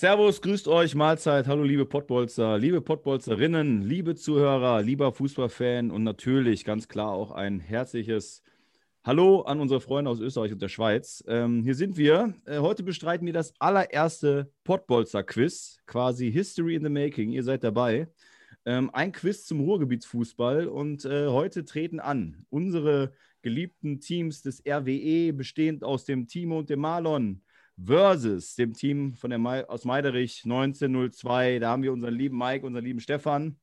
Servus, grüßt euch, Mahlzeit. Hallo, liebe Pottbolzer, liebe Pottbolzerinnen, liebe Zuhörer, lieber Fußballfan und natürlich ganz klar auch ein herzliches Hallo an unsere Freunde aus Österreich und der Schweiz. Ähm, hier sind wir. Äh, heute bestreiten wir das allererste Pottbolzer-Quiz, quasi History in the Making. Ihr seid dabei. Ähm, ein Quiz zum Ruhrgebietsfußball und äh, heute treten an unsere geliebten Teams des RWE, bestehend aus dem Timo und dem Marlon, versus dem Team von der Ma aus Meiderich 1902. Da haben wir unseren lieben Mike, unseren lieben Stefan.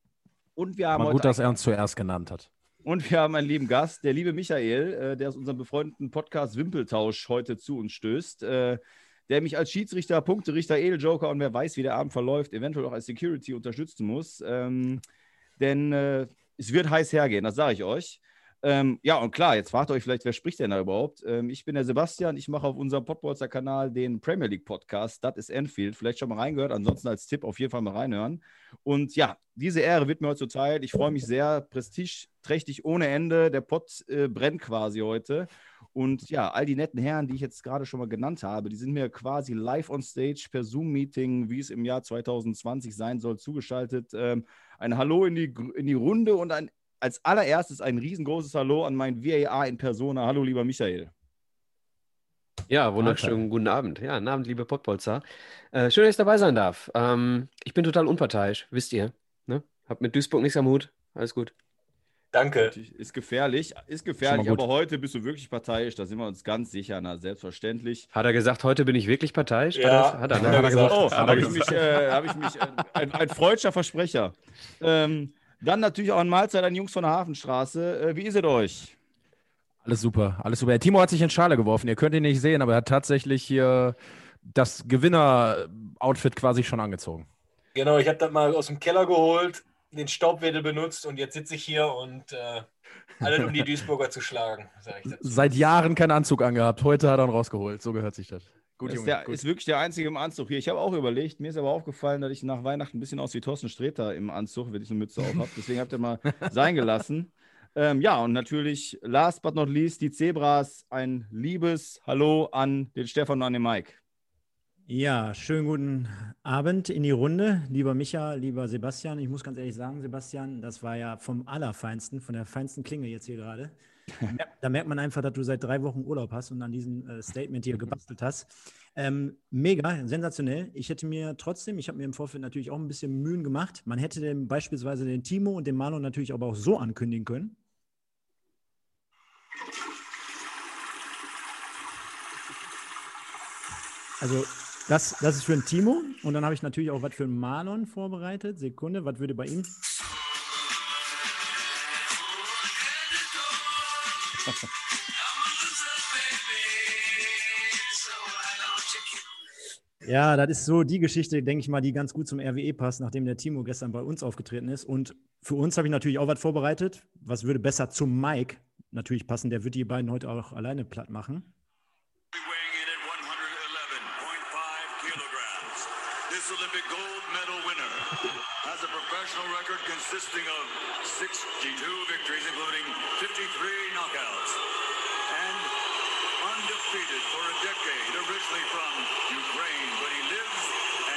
Und wir haben Mal gut, dass er uns zuerst genannt hat. Und wir haben einen lieben Gast, der liebe Michael, äh, der aus unserem befreundeten Podcast Wimpeltausch heute zu uns stößt, äh, der mich als Schiedsrichter, Punkterichter, Edeljoker und wer weiß, wie der Abend verläuft, eventuell auch als Security unterstützen muss. Ähm, denn äh, es wird heiß hergehen, das sage ich euch. Ähm, ja, und klar, jetzt fragt euch vielleicht, wer spricht denn da überhaupt? Ähm, ich bin der Sebastian, ich mache auf unserem Podbolzer-Kanal den Premier League Podcast, das ist Enfield. Vielleicht schon mal reingehört, ansonsten als Tipp auf jeden Fall mal reinhören. Und ja, diese Ehre wird mir heute zuteil. Ich freue mich sehr, prestigeträchtig ohne Ende. Der Pott äh, brennt quasi heute. Und ja, all die netten Herren, die ich jetzt gerade schon mal genannt habe, die sind mir quasi live on stage per Zoom-Meeting, wie es im Jahr 2020 sein soll, zugeschaltet. Ähm, ein Hallo in die, in die Runde und ein als allererstes ein riesengroßes Hallo an meinen VAR in Persona. Hallo, lieber Michael. Ja, wunderschönen okay. guten Abend. Ja, guten Abend, liebe Pottbolzer. Äh, schön, dass ich dabei sein darf. Ähm, ich bin total unparteiisch, wisst ihr. Ne? Hab mit Duisburg nichts am Hut. Alles gut. Danke. Ist gefährlich, ist gefährlich, aber heute bist du wirklich parteiisch, da sind wir uns ganz sicher, na, selbstverständlich. Hat er gesagt, heute bin ich wirklich parteiisch? Ja, hat er, ne? hat er gesagt. Oh, habe ich mich, äh, hab ich mich äh, ein, ein freudscher Versprecher. Ähm, dann natürlich auch ein Mahlzeit an Jungs von der Hafenstraße. Äh, wie ist es euch? Alles super, alles super. Der Timo hat sich in Schale geworfen. Ihr könnt ihn nicht sehen, aber er hat tatsächlich hier das Gewinner-Outfit quasi schon angezogen. Genau, ich habe das mal aus dem Keller geholt, den Staubwedel benutzt und jetzt sitze ich hier und äh, alle um die Duisburger zu schlagen, sage ich dazu. Seit Jahren keinen Anzug angehabt. Heute hat er ihn rausgeholt. So gehört sich das. Gut, ist, der, gut. ist wirklich der Einzige im Anzug hier. Ich habe auch überlegt, mir ist aber aufgefallen, dass ich nach Weihnachten ein bisschen aus wie Thorsten Sträter im Anzug, wenn ich eine Mütze auf habe. Deswegen habt ihr mal sein gelassen. Ähm, ja, und natürlich, last but not least, die Zebras. Ein liebes Hallo an den Stefan und an den Mike. Ja, schönen guten Abend in die Runde, lieber Micha, lieber Sebastian. Ich muss ganz ehrlich sagen, Sebastian, das war ja vom Allerfeinsten, von der feinsten Klinge jetzt hier gerade. Da merkt man einfach, dass du seit drei Wochen Urlaub hast und an diesem äh, Statement hier gebastelt hast. Ähm, mega, sensationell. Ich hätte mir trotzdem, ich habe mir im Vorfeld natürlich auch ein bisschen Mühen gemacht. Man hätte den, beispielsweise den Timo und den Mano natürlich aber auch so ankündigen können. Also das, das ist für ein Timo und dann habe ich natürlich auch was für einen Marlon vorbereitet. Sekunde, was würde bei ihm Ja, das ist so die Geschichte, denke ich mal, die ganz gut zum RWE passt, nachdem der Timo gestern bei uns aufgetreten ist. Und für uns habe ich natürlich auch was vorbereitet. Was würde besser zum Mike natürlich passen? Der wird die beiden heute auch alleine platt machen. This Olympic gold medal winner has a professional record consisting of 62 victories, including originally from Ukraine, but he lives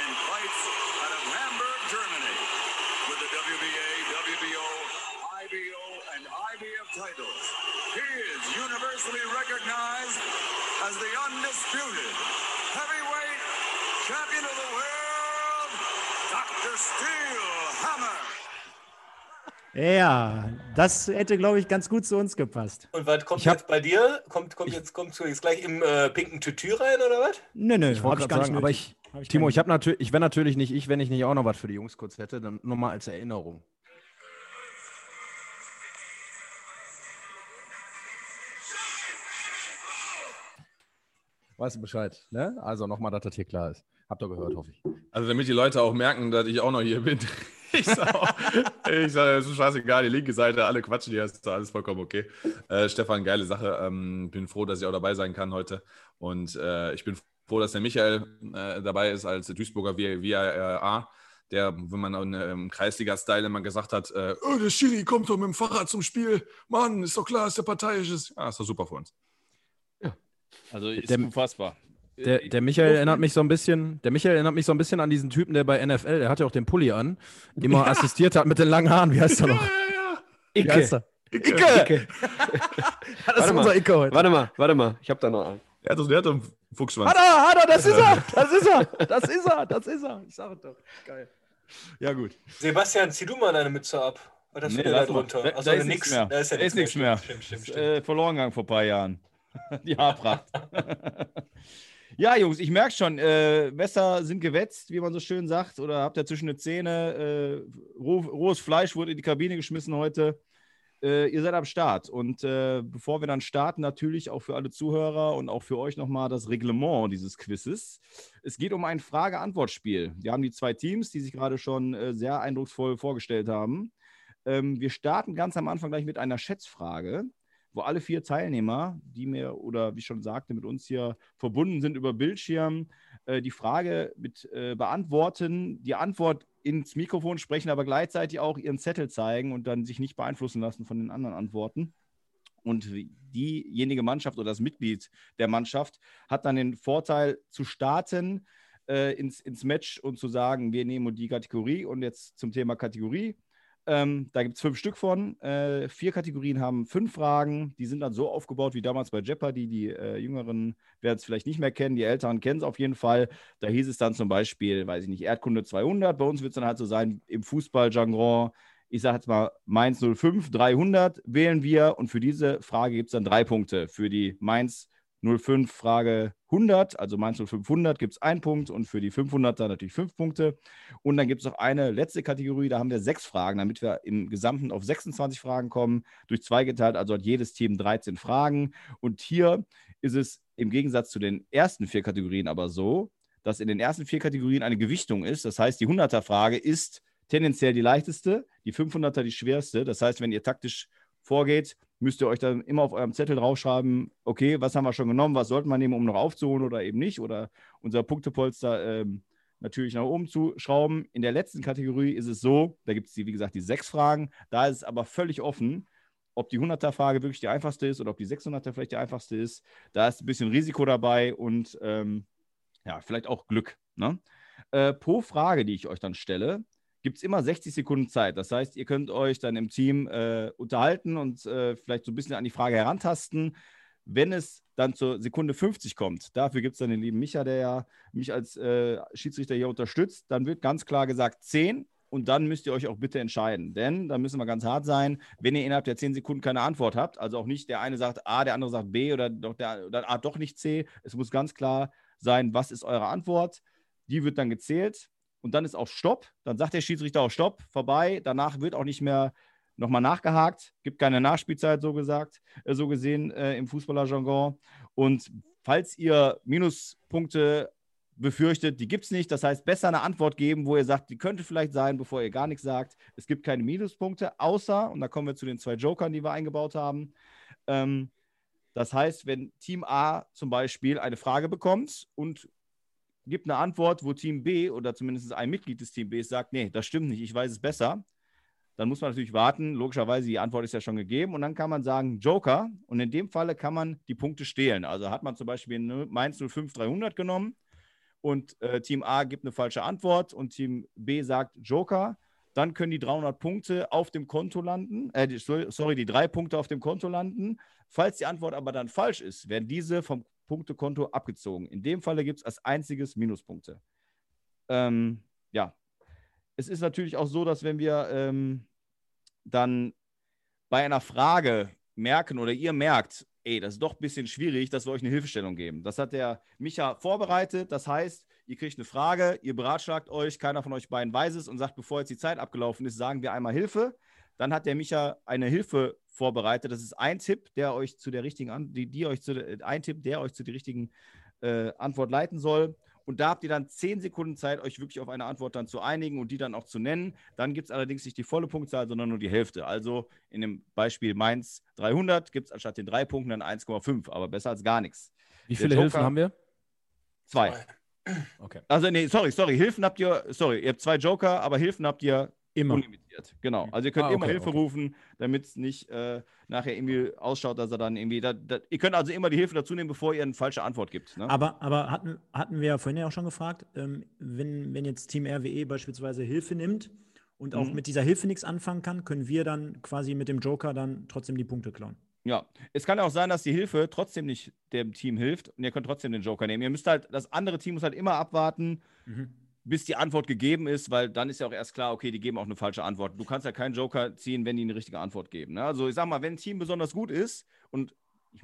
and fights out of Hamburg, Germany, with the WBA, WBO, IBO, and IBF titles. He is universally recognized as the undisputed heavyweight champion of the world, Dr. Steel Hammer. Ja, das hätte, glaube ich, ganz gut zu uns gepasst. Und was kommt hab, jetzt bei dir? Kommt, kommt, jetzt, kommt jetzt gleich im äh, pinken Tütü rein oder was? Nö, nö, ich wollte gerade sagen, aber ich, ich Timo, ich habe natürlich, ich wäre natürlich nicht ich, wenn ich nicht auch noch was für die Jungs kurz hätte, dann nur mal als Erinnerung. Weißt du Bescheid, ne? Also nochmal, dass das hier klar ist. Habt ihr gehört, hoffe ich. Also damit die Leute auch merken, dass ich auch noch hier bin. ich sage, ich sag, es ist scheißegal, die linke Seite, alle quatschen hier, ist alles vollkommen okay. Äh, Stefan, geile Sache. Ähm, bin froh, dass ich auch dabei sein kann heute. Und äh, ich bin froh, dass der Michael äh, dabei ist als Duisburger VAA der, wenn man im ähm, Kreisliga-Style immer gesagt hat, äh, oh, der Schiri kommt doch mit dem Fahrrad zum Spiel. Mann, ist doch klar, dass der parteiisch ist. Ja, ist doch super für uns. Ja. Also ist der, unfassbar. Der, der Michael erinnert mich so ein bisschen, der Michael erinnert mich so ein bisschen an diesen Typen, der bei NFL, der hat ja auch den Pulli an, immer assistiert hat mit den langen Haaren. Wie heißt er noch? Wie heißt er? Icke! Icke. Das ist Warte mal. unser Icke heute. Warte mal, warte mal. Ich habe da noch einen. Er hat doch, der hat doch einen Fuchsschwanz. Hat er, hat er, das ist er, das ist er, das ist er, das ist er. Ich sag es doch. Geil. Ja, gut. Sebastian, zieh du mal deine Mütze ab. Hast Nee, da lass mal. drunter? Da, Achso, da ist nichts mehr. Da ist ja nichts mehr. Stimmt, stimmt, Ist, stimmt. Äh, verloren gegangen vor ein paar Jahren. Die Haarpracht. Ja, Jungs, ich merke schon, äh, Messer sind gewetzt, wie man so schön sagt. Oder habt ihr zwischen den Zähne, äh, roh, rohes Fleisch wurde in die Kabine geschmissen heute. Äh, ihr seid am Start. Und äh, bevor wir dann starten, natürlich auch für alle Zuhörer und auch für euch nochmal das Reglement dieses Quizzes. Es geht um ein Frage-Antwort-Spiel. Wir haben die zwei Teams, die sich gerade schon äh, sehr eindrucksvoll vorgestellt haben. Ähm, wir starten ganz am Anfang gleich mit einer Schätzfrage, wo alle vier Teilnehmer, die mir oder wie ich schon sagte, mit uns hier verbunden sind über Bildschirm, äh, die Frage mit äh, beantworten, die Antwort ins Mikrofon sprechen, aber gleichzeitig auch ihren Zettel zeigen und dann sich nicht beeinflussen lassen von den anderen Antworten. Und diejenige Mannschaft oder das Mitglied der Mannschaft hat dann den Vorteil zu starten äh, ins, ins Match und zu sagen, wir nehmen die Kategorie und jetzt zum Thema Kategorie. Ähm, da gibt es fünf Stück von. Äh, vier Kategorien haben fünf Fragen. Die sind dann so aufgebaut wie damals bei Jeopardy. Die äh, Jüngeren werden es vielleicht nicht mehr kennen, die Älteren kennen es auf jeden Fall. Da hieß es dann zum Beispiel, weiß ich nicht, Erdkunde 200. Bei uns wird es dann halt so sein, im Fußballjargon, ich sage jetzt mal Mainz 05, 300 wählen wir. Und für diese Frage gibt es dann drei Punkte. Für die Mainz 05 Frage 100, also Mainz 0500 gibt es einen Punkt und für die 500er natürlich fünf Punkte. Und dann gibt es noch eine letzte Kategorie, da haben wir sechs Fragen, damit wir im Gesamten auf 26 Fragen kommen, durch zwei geteilt, also hat jedes Team 13 Fragen. Und hier ist es im Gegensatz zu den ersten vier Kategorien aber so, dass in den ersten vier Kategorien eine Gewichtung ist. Das heißt, die 100er-Frage ist tendenziell die leichteste, die 500er die schwerste. Das heißt, wenn ihr taktisch vorgeht, müsst ihr euch dann immer auf eurem Zettel draufschreiben, okay, was haben wir schon genommen, was sollten wir nehmen, um noch aufzuholen oder eben nicht, oder unser Punktepolster ähm, natürlich nach oben zu schrauben. In der letzten Kategorie ist es so, da gibt es, wie gesagt, die sechs Fragen, da ist es aber völlig offen, ob die 100er-Frage wirklich die einfachste ist oder ob die 600er vielleicht die einfachste ist. Da ist ein bisschen Risiko dabei und ähm, ja, vielleicht auch Glück. Ne? Äh, pro Frage, die ich euch dann stelle, gibt es immer 60 Sekunden Zeit. Das heißt, ihr könnt euch dann im Team äh, unterhalten und äh, vielleicht so ein bisschen an die Frage herantasten. Wenn es dann zur Sekunde 50 kommt, dafür gibt es dann den lieben Micha, der ja mich als äh, Schiedsrichter hier unterstützt, dann wird ganz klar gesagt 10 und dann müsst ihr euch auch bitte entscheiden. Denn da müssen wir ganz hart sein, wenn ihr innerhalb der 10 Sekunden keine Antwort habt, also auch nicht der eine sagt A, der andere sagt B oder doch, der, oder A doch nicht C. Es muss ganz klar sein, was ist eure Antwort. Die wird dann gezählt und dann ist auch Stopp. Dann sagt der Schiedsrichter auch Stopp, vorbei. Danach wird auch nicht mehr nochmal nachgehakt. Gibt keine Nachspielzeit, so gesagt, äh, so gesehen äh, im Fußballerjargon. Und falls ihr Minuspunkte befürchtet, die gibt es nicht. Das heißt, besser eine Antwort geben, wo ihr sagt, die könnte vielleicht sein, bevor ihr gar nichts sagt. Es gibt keine Minuspunkte, außer, und da kommen wir zu den zwei Jokern, die wir eingebaut haben. Ähm, das heißt, wenn Team A zum Beispiel eine Frage bekommt und gibt eine Antwort, wo Team B oder zumindest ein Mitglied des Team B sagt, nee, das stimmt nicht, ich weiß es besser, dann muss man natürlich warten. Logischerweise, die Antwort ist ja schon gegeben. Und dann kann man sagen, Joker. Und in dem Falle kann man die Punkte stehlen. Also hat man zum Beispiel Mainz 05 300 genommen und äh, Team A gibt eine falsche Antwort und Team B sagt Joker. Dann können die 300 Punkte auf dem Konto landen, äh, die, sorry, die drei Punkte auf dem Konto landen. Falls die Antwort aber dann falsch ist, werden diese vom Punktekonto abgezogen. In dem Falle gibt es als einziges Minuspunkte. Ähm, ja, es ist natürlich auch so, dass wenn wir ähm, dann bei einer Frage merken oder ihr merkt, ey, das ist doch ein bisschen schwierig, dass wir euch eine Hilfestellung geben. Das hat der Micha vorbereitet. Das heißt, ihr kriegt eine Frage, ihr beratschlagt euch, keiner von euch beiden weiß es und sagt, bevor jetzt die Zeit abgelaufen ist, sagen wir einmal Hilfe. Dann hat der Micha eine Hilfe vorbereitet. Das ist ein Tipp, der euch zu der richtigen, An die, die euch zu, ein Tipp, der euch zu der richtigen äh, Antwort leiten soll. Und da habt ihr dann zehn Sekunden Zeit, euch wirklich auf eine Antwort dann zu einigen und die dann auch zu nennen. Dann gibt es allerdings nicht die volle Punktzahl, sondern nur die Hälfte. Also in dem Beispiel Mainz 300 gibt es anstatt den drei Punkten dann 1,5, aber besser als gar nichts. Wie viele Hilfen haben wir? Zwei. Okay. Also, nee, sorry, sorry. Hilfen habt ihr, sorry, ihr habt zwei Joker, aber Hilfen habt ihr Immer. Unlimitiert, genau. Also ihr könnt Ah, immer okay, Hilfe okay. rufen, damit es nicht äh, nachher irgendwie ausschaut, dass er dann irgendwie. Da, da, ihr könnt also immer die Hilfe dazu nehmen, bevor ihr eine falsche Antwort gibt. Ne? Aber, aber hatten, hatten wir ja vorhin ja auch schon gefragt, ähm, wenn, wenn jetzt Team RWE beispielsweise Hilfe nimmt und auch Mhm. mit dieser Hilfe nichts anfangen kann, können wir dann quasi mit dem Joker dann trotzdem die Punkte klauen. Ja, es kann auch sein, dass die Hilfe trotzdem nicht dem Team hilft und ihr könnt trotzdem den Joker nehmen. Ihr müsst halt, das andere Team muss halt immer abwarten, bis die Antwort gegeben ist, weil dann ist ja auch erst klar, okay, die geben auch eine falsche Antwort. Du kannst ja keinen Joker ziehen, wenn die eine richtige Antwort geben. Ne? Also ich sag mal, wenn ein Team besonders gut ist und ich,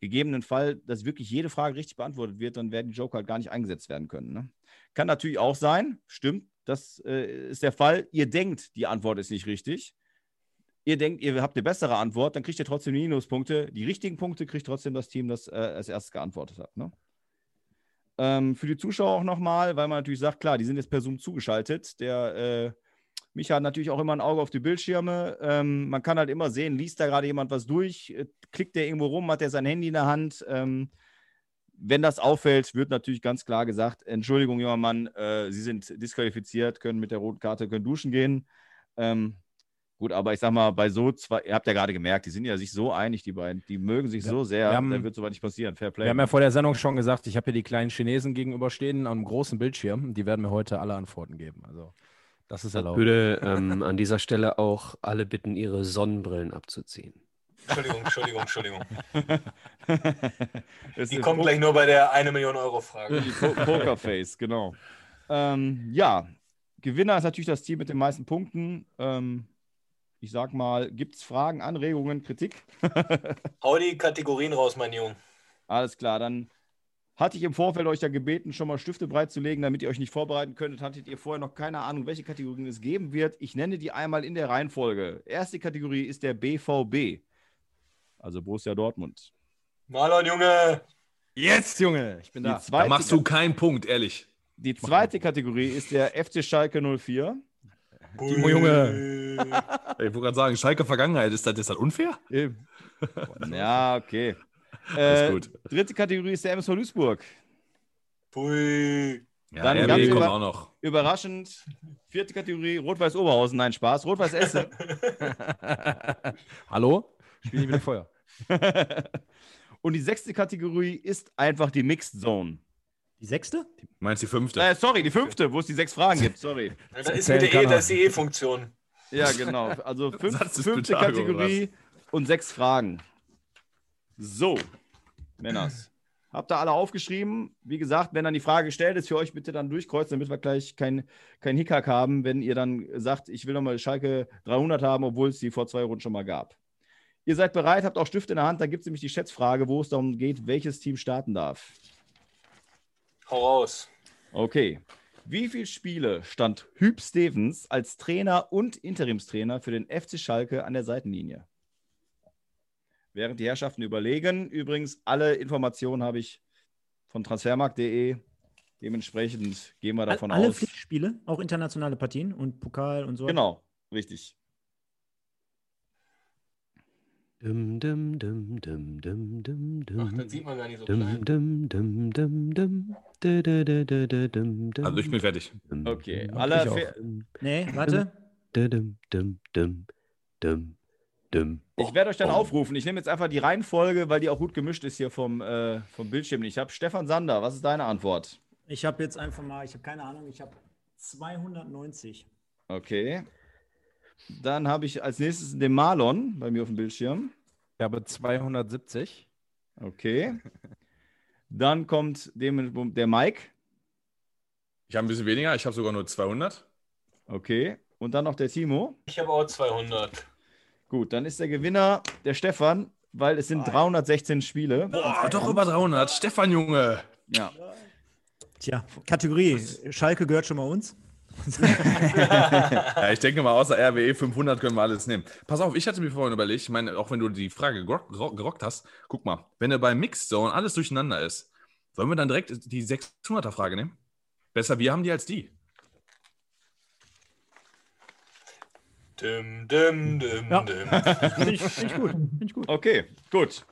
gegebenen Fall, dass wirklich jede Frage richtig beantwortet wird, dann werden die Joker halt gar nicht eingesetzt werden können. Ne? Kann natürlich auch sein, stimmt, das äh, ist der Fall. Ihr denkt, die Antwort ist nicht richtig ihr denkt, ihr habt eine bessere Antwort, dann kriegt ihr trotzdem Minuspunkte. Die richtigen Punkte kriegt trotzdem das Team, das äh, als erstes geantwortet hat. Ne? Ähm, für die Zuschauer auch nochmal, weil man natürlich sagt, klar, die sind jetzt per Zoom zugeschaltet. Der äh, Micha hat natürlich auch immer ein Auge auf die Bildschirme. Ähm, man kann halt immer sehen, liest da gerade jemand was durch, äh, klickt der irgendwo rum, hat er sein Handy in der Hand. Ähm, wenn das auffällt, wird natürlich ganz klar gesagt, Entschuldigung, junger Mann, äh, Sie sind disqualifiziert, können mit der roten Karte, können duschen gehen. Ähm, Gut, aber ich sag mal, bei so zwei, ihr habt ja gerade gemerkt, die sind ja sich so einig, die beiden, die mögen sich Ja, so sehr, wir haben- da wird sowas nicht passieren. Fair Play. Wir haben ja vor der Sendung schon gesagt, ich habe hier die kleinen Chinesen gegenüberstehen am großen Bildschirm. Die werden mir heute alle Antworten geben. Also, das ist Ich erlaubt. würde ähm, an dieser Stelle auch alle bitten, ihre Sonnenbrillen abzuziehen. Entschuldigung, Entschuldigung, Entschuldigung. Die kommt gleich nur bei der 1 Million Euro Frage. Pokerface, genau. Ähm, ja, Gewinner ist natürlich das Team mit den meisten Punkten. Ähm, ich sag mal, gibt es Fragen, Anregungen, Kritik? Hau die Kategorien raus, mein Junge. Alles klar, dann hatte ich im Vorfeld euch ja gebeten, schon mal Stifte bereitzulegen, damit ihr euch nicht vorbereiten könntet. Hattet ihr vorher noch keine Ahnung, welche Kategorien es geben wird. Ich nenne die einmal in der Reihenfolge. Erste Kategorie ist der BVB, also Borussia Dortmund. Marlon, Junge. Jetzt, Junge, ich bin da. Da zweite, machst du keinen Punkt, ehrlich. die zweite Kategorie ist der FC Schalke 04. Timo, Junge. Ich wollte gerade sagen, Schalke Vergangenheit, ist das, ist das unfair? Ja, okay. Alles Äh, gut. Dritte Kategorie ist der MSV Duisburg. Pui. Ja, Dann RB ganz kommt über- auch noch. Überraschend. Vierte Kategorie Rot-Weiß Oberhausen. Nein, Spaß. Rot-Weiß Essen. Hallo? Spiel nicht mit dem Feuer. Und die sechste Kategorie ist einfach die Mixed Zone. Die sechste? Meinst du die fünfte? Äh, sorry, die fünfte, wo es die sechs Fragen gibt. Sorry. Ja, Da ist mit der E, da ist die E-Funktion. Ja, genau. Also fünf, fünfte. Kategorie und sechs Fragen. So, Männers. Habt ihr alle aufgeschrieben? Wie gesagt, wenn dann die Frage gestellt ist, für euch bitte dann durchkreuzen, damit wir gleich kein, kein Hickhack haben, wenn ihr dann sagt, ich will nochmal Schalke 300 haben, obwohl es die vor zwei Runden schon mal gab. Ihr seid bereit, habt auch Stift in der Hand, da gibt es nämlich die Schätzfrage, wo es darum geht, welches Team starten darf. Hau raus. Okay. Wie viele Spiele stand Hüb Stevens als Trainer und Interimstrainer für den FC Schalke an der Seitenlinie? Während die Herrschaften überlegen, übrigens, alle Informationen habe ich von transfermarkt.de. Dementsprechend gehen wir davon Alle aus. Pflichtspiele, auch internationale Partien und Pokal und so. Genau, richtig. Dum, dum, dum, dum, dum, dum, Ach, dum. das sieht man gar nicht so Dum, klein. dum, dum, dum, dum. Da, da, da, da, da, dum, dum. Also ich bin fertig. Okay, alle Nee, warte. dum, dum, dum, dum, dum. Ich werde euch dann aufrufen. Ich nehme jetzt einfach die Reihenfolge, weil die auch gut gemischt ist hier vom, äh, vom Bildschirm. Ich habe Stefan Sander. Was ist deine Antwort? Ich habe jetzt einfach mal, ich habe keine Ahnung, ich habe 290. Okay. Dann habe ich als nächstes den Marlon bei mir auf dem Bildschirm. Ich habe 270. Okay. Dann kommt dem, der Mike. Ich habe ein bisschen weniger, ich habe sogar nur 200. Okay. Und dann noch der Timo. Ich habe auch 200. Gut, dann ist der Gewinner der Stefan, weil es sind 316 Spiele. Boah, doch über 300. Stefan, Junge. Ja. Tja, Kategorie. Schalke gehört schon mal uns. Ja, ich denke mal, außer RWE 500 können wir alles nehmen. Pass auf, ich hatte mir vorhin überlegt, ich meine, auch wenn du die Frage gerock, gerock- gerockt hast, guck mal, wenn er bei Mixed Zone alles durcheinander ist, sollen wir dann direkt die 600er Frage nehmen? Besser wir haben die als die. Dim, dim, dim, Ja. dim. Finde ich, find ich gut. Find ich gut. Okay, gut.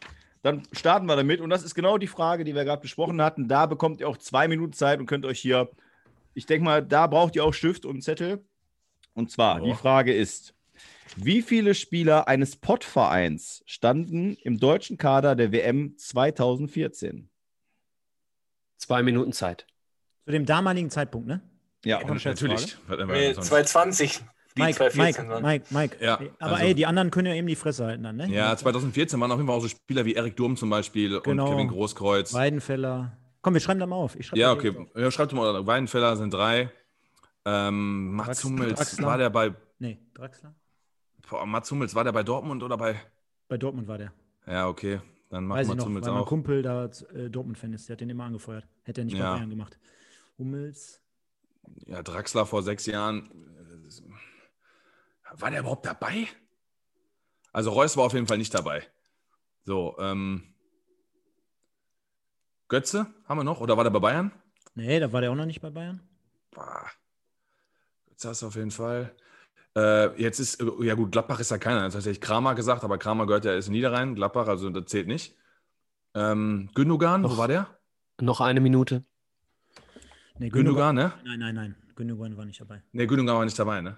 Dann starten wir damit. Und das ist genau die Frage, die wir gerade besprochen hatten. Da bekommt ihr auch zwei Minuten Zeit und könnt euch hier, ich denke mal, da braucht ihr auch Stift und Zettel. Und zwar, die Frage ist, wie viele Spieler eines Pottvereins standen im deutschen Kader der WM 2014? Zwei Minuten Zeit. Zu dem damaligen Zeitpunkt, ne? Ja, Und natürlich. Sonst? 220. Die Mike, 2014 Mike, waren. Mike, Mike. Ja, Aber also- ey, die anderen können ja eben die Fresse halten dann, ne? Ja, 2014 waren auf jeden Fall auch so Spieler wie Erik Durm zum Beispiel Genau. und Kevin Großkreuz. Weidenfeller. Komm, wir schreiben da mal auf. Ja, okay. Ja, schreibt mal, Weidenfeller sind drei. Ähm, Mats Drax- Hummels, Draxler. war der bei, Nee, Draxler. boah, Mats Hummels, war der bei Dortmund oder bei, Bei Dortmund war der. ja, okay, dann macht Weiß ich Mats noch, Hummels weil mein auch. Kumpel da äh, Dortmund-Fan ist. Der hat den immer angefeuert. Hätte er nicht Ja. bei Bayern gemacht. Hummels. Ja, Draxler vor sechs Jahren. äh, War der überhaupt dabei? Also Reus war auf jeden Fall nicht dabei. So, ähm, Götze haben wir noch? Oder war der bei Bayern? Nee, da war der auch noch nicht bei Bayern. Boah. Götze hast du auf jeden Fall. Äh, jetzt ist, äh, ja gut, Gladbach ist ja keiner. Das hat tatsächlich Kramer gesagt, aber Kramer gehört ja ist Niederrhein, Gladbach, also das zählt nicht. Ähm, Gündogan, wo Noch- war der? Noch eine Minute. Nee, Gündogan, ne? Nein, nein, nein. Gündogan war nicht dabei. Ne, Gündogan war nicht dabei, ne?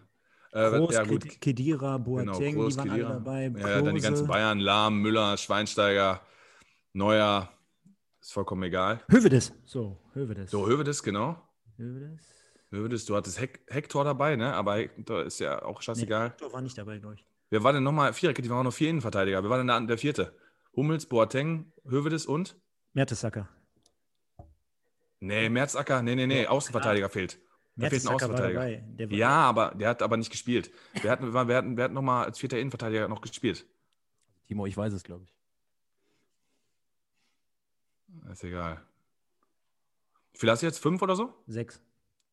Äh, Groß, ja, gut. Ked- Kedira, Boateng, Genau, Groß, die waren Khedira. alle dabei. Ja, ja, dann die ganzen. Bayern, Lahm, Müller, Schweinsteiger, Neuer, ist vollkommen egal. Hövedes. So, Hövedes. So, Hövedes, genau. Hövedes. Hövedes, du hattest Hek Hector dabei, ne? Aber Hector ist ja auch scheißegal. Hector war nicht dabei, glaube ich. Wer war denn nochmal? Viererkette, die waren auch noch vier Innenverteidiger. Wer war denn der, der vierte? Hummels, Boateng, Hövedes und? Mertesacker. Nee, Merzacker, nee, nee, nee, Außenverteidiger fehlt. Da fehlt ein Mertesacker war Außenverteidiger. dabei. Der war, Ja, aber der hat aber nicht gespielt. Wer hat, wer hat, wer hat nochmal als vierter Innenverteidiger noch gespielt? Timo, ich weiß es, glaube ich. Ist egal. Wie viel hast du jetzt? Fünf oder so? Sechs.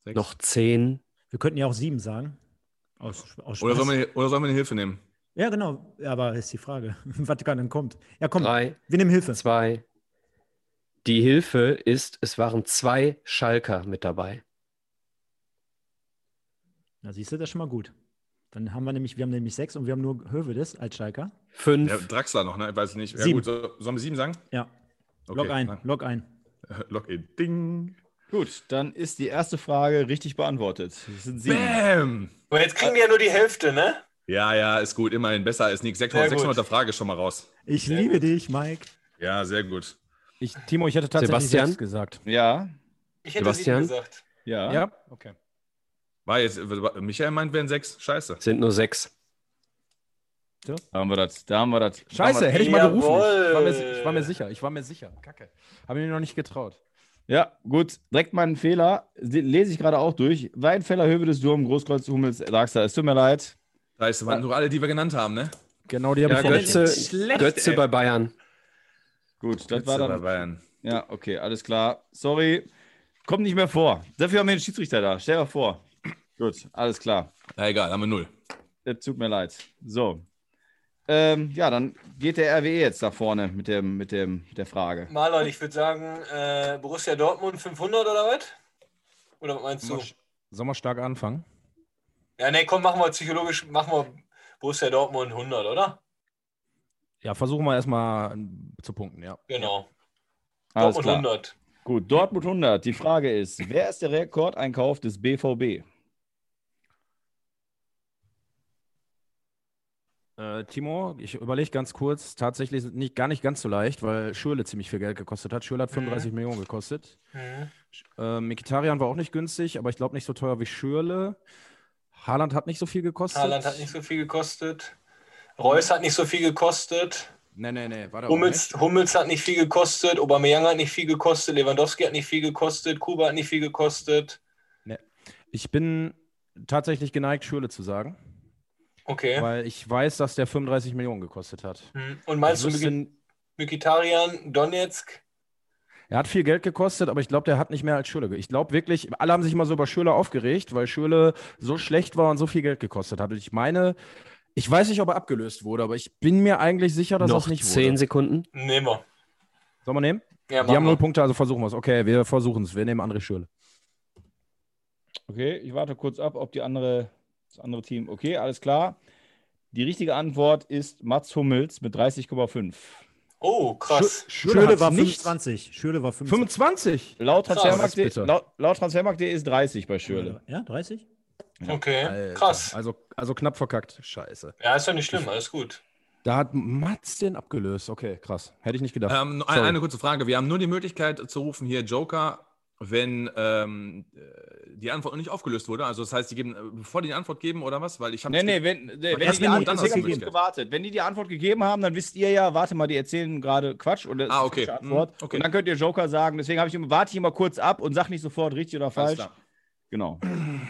Sechs? Noch zehn. Wir könnten ja auch sieben sagen. Aus, aus Oder sollen, wir, oder sollen wir eine Hilfe nehmen? Ja, genau. Aber ist die Frage, was dann kommt. Ja, komm, Drei, wir nehmen Hilfe. zwei. Die Hilfe ist, es waren zwei Schalker mit dabei. Na, siehst du, das ist schon mal gut. Dann haben wir nämlich, wir haben nämlich sechs und wir haben nur Hövedes als Schalker. Fünf. Ja, Draxler noch, ne? Ich weiß nicht. Ja, Sieben. gut, so, sollen wir sieben sagen? Ja. Okay, Log ein, log ein. Log in. Ding. Gut, dann ist die erste Frage richtig beantwortet. Sind sieben. Bam! Aber jetzt kriegen die ja nur die Hälfte, ne? Ja, ja, ist gut. Immerhin besser als nichts. Sehr 600, gut. 600er Frage schon mal raus. Ich Sehr liebe gut. dich, Mike. Ja, sehr gut. Ich, Timo, ich hätte tatsächlich Sebastian? gesagt. Ja, Ich hätte Sebastian? gesagt. ja. Ja? Okay. War jetzt, Michael meint, wären sechs. Scheiße. Sind nur sechs. Da haben wir das. Da haben wir das. Scheiße, hätte ich mal gerufen. Ich war, mir, ich war mir sicher. Ich war mir sicher. Kacke. Habe ich mir noch nicht getraut. Ja, gut. Direkt mal einen Fehler. Se- Lese ich gerade auch durch. Weinfeller, Hövedes, Durm, Großkreuz, Hummels, Draxler. Es tut mir leid. Scheiße, waren nur alle, die wir genannt haben, ne? Genau, die habe Ja. Götze, Schlecht, Götze ey. bei Bayern. Gut, das Götze war bei dann. Bayern. Ja, okay, alles klar. Sorry. Kommt nicht mehr vor. Dafür haben wir den Schiedsrichter da. Stell dir vor. Gut, alles klar. Na egal, haben wir null. Das tut mir leid. So. Ähm, ja, dann geht der RWE jetzt da vorne mit, dem, mit, dem, mit der Frage. Marlon, ich würde sagen, äh, Borussia Dortmund 500 oder was? Oder was meinst du? Sollen wir stark anfangen? Ja, nee, komm, machen wir psychologisch, machen wir Borussia Dortmund 100, oder? Ja, versuchen wir erstmal zu punkten, ja. Genau. Alles Dortmund klar. 100. Gut, Dortmund 100. Die Frage ist, wer ist der Rekordeinkauf des BVB? Äh, Timo, ich überlege ganz kurz, tatsächlich ist nicht, gar nicht ganz so leicht, weil Schürle ziemlich viel Geld gekostet hat. Schürle hat 35 Millionen gekostet. Mhm. Äh, Mikitarian war auch nicht günstig, aber ich glaube nicht so teuer wie Schürle. Haaland hat nicht so viel gekostet. Haaland hat nicht so viel gekostet. Reus hat nicht so viel gekostet. Nee, nee, nee, war der auch Hummels. Hummels hat nicht viel gekostet. Aubameyang hat nicht viel gekostet. Lewandowski hat nicht viel gekostet. Kuba hat nicht viel gekostet. Ich bin tatsächlich geneigt, Schürle zu sagen, Okay. weil ich weiß, dass der 35 Millionen gekostet hat. Mhm. Und meinst du wüsste- Miki- Mkhitaryan, Donetsk? Er hat viel Geld gekostet, aber ich glaube, der hat nicht mehr als Schürle. Ich glaube wirklich, alle haben sich immer so über Schürle aufgeregt, weil Schürle so schlecht war und so viel Geld gekostet hat. Und ich meine, ich weiß nicht, ob er abgelöst wurde, aber ich bin mir eigentlich sicher, dass Noch das nicht zehn wurde. Sekunden. Nehmen wir. Sollen wir nehmen? Ja, Die haben null wir. Punkte, also versuchen wir es. Okay, wir versuchen es. Wir nehmen André Schürle. Okay, ich warte kurz ab, ob die andere, das andere Team. Okay, alles klar. Die richtige Antwort ist Mats Hummels mit 30,5. Oh, krass. Schürle hat's war nicht. 25. Schürle war 25. 25? Laut Transfermarkt.de laut, ist 30 bei Schürle. Ja, 30? Okay, Alter. krass. Also, also knapp verkackt. Scheiße. Ja, ist doch nicht schlimm, alles gut. Da hat Mats den abgelöst. Okay, krass. Hätte ich nicht gedacht. Ähm, eine kurze Frage. Wir haben nur die Möglichkeit zu rufen hier Joker, wenn ähm, äh, die Antwort noch nicht aufgelöst wurde. Also das heißt, die geben, äh, bevor die die Antwort geben oder was? Weil ich habe Nee, nee, wenn, nee, wenn, die die Antwort, die gewartet. Wenn die die Antwort gegeben haben, dann wisst ihr ja, warte mal, die erzählen gerade Quatsch und das Ah, okay. falsche Antwort. Mhm, okay. Und dann könnt ihr Joker sagen. Deswegen habe ich immer, warte ich immer kurz ab und sag nicht sofort richtig oder Alles falsch. klar. Genau.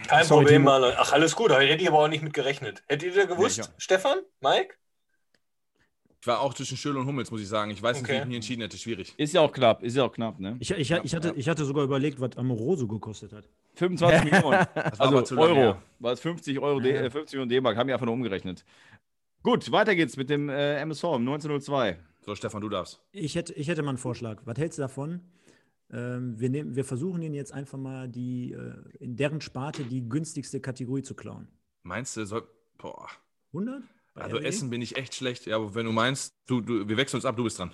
Kein Sorry, Problem, Timo. Marlon. Ach, alles gut, da hätte ich aber auch nicht mit gerechnet. Hättet ihr gewusst, Ja, Stefan? Mike? Ich war auch zwischen Schöle und Hummels, muss ich sagen. Ich weiß nicht, wie Okay. ich mich entschieden hätte. Schwierig. Ist ja auch knapp, ist ja auch knapp, ne? Ich, ich, ich, hatte, ich hatte sogar überlegt, was Amoroso gekostet hat. 25 Millionen. Das war Also aber zu lange Euro. War es 50 Euro, D, äh, 50 Millionen D-Mark, haben wir einfach nur umgerechnet. Gut, weiter geht's mit dem äh, MSV im 1902. So, Stefan, du darfst. Ich hätte, ich hätte mal einen Vorschlag. Was hältst du davon? Ähm, wir, nehmen, wir versuchen ihnen jetzt einfach mal die, äh, in deren Sparte die günstigste Kategorie zu klauen. Meinst du, soll. Boah. 100? Also RWE? Essen bin ich echt schlecht. Ja, aber wenn du meinst, du, du, wir wechseln uns ab, du bist dran.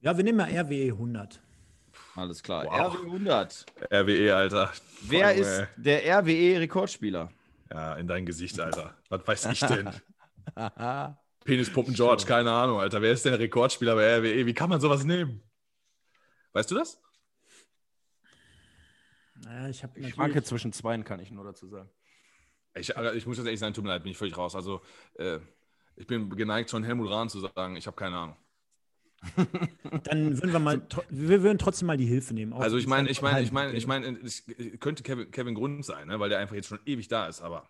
Ja, wir nehmen mal RWE 100. Alles klar. Wow. RW 100. RWE, Alter. Wer Voll, ist ey. der RWE-Rekordspieler? Ja, in dein Gesicht, Alter. Was weiß ich denn? Penispuppen George, keine Ahnung, Alter. Wer ist denn der Rekordspieler bei RWE? Wie kann man sowas nehmen? Weißt du das? Naja, ich habe ich schwanke zwischen zweien, kann ich nur dazu sagen. Ich, also ich muss jetzt ehrlich sagen, tut mir leid, bin ich völlig raus. Also, äh, ich bin geneigt, schon Helmut Rahn zu sagen, ich habe keine Ahnung. Dann würden wir mal, wir würden trotzdem mal die Hilfe nehmen. Also, ich meine, ich meine, ich meine, ich meine, es könnte Kevin, Kevin Grund sein, ne? weil der einfach jetzt schon ewig da ist, aber.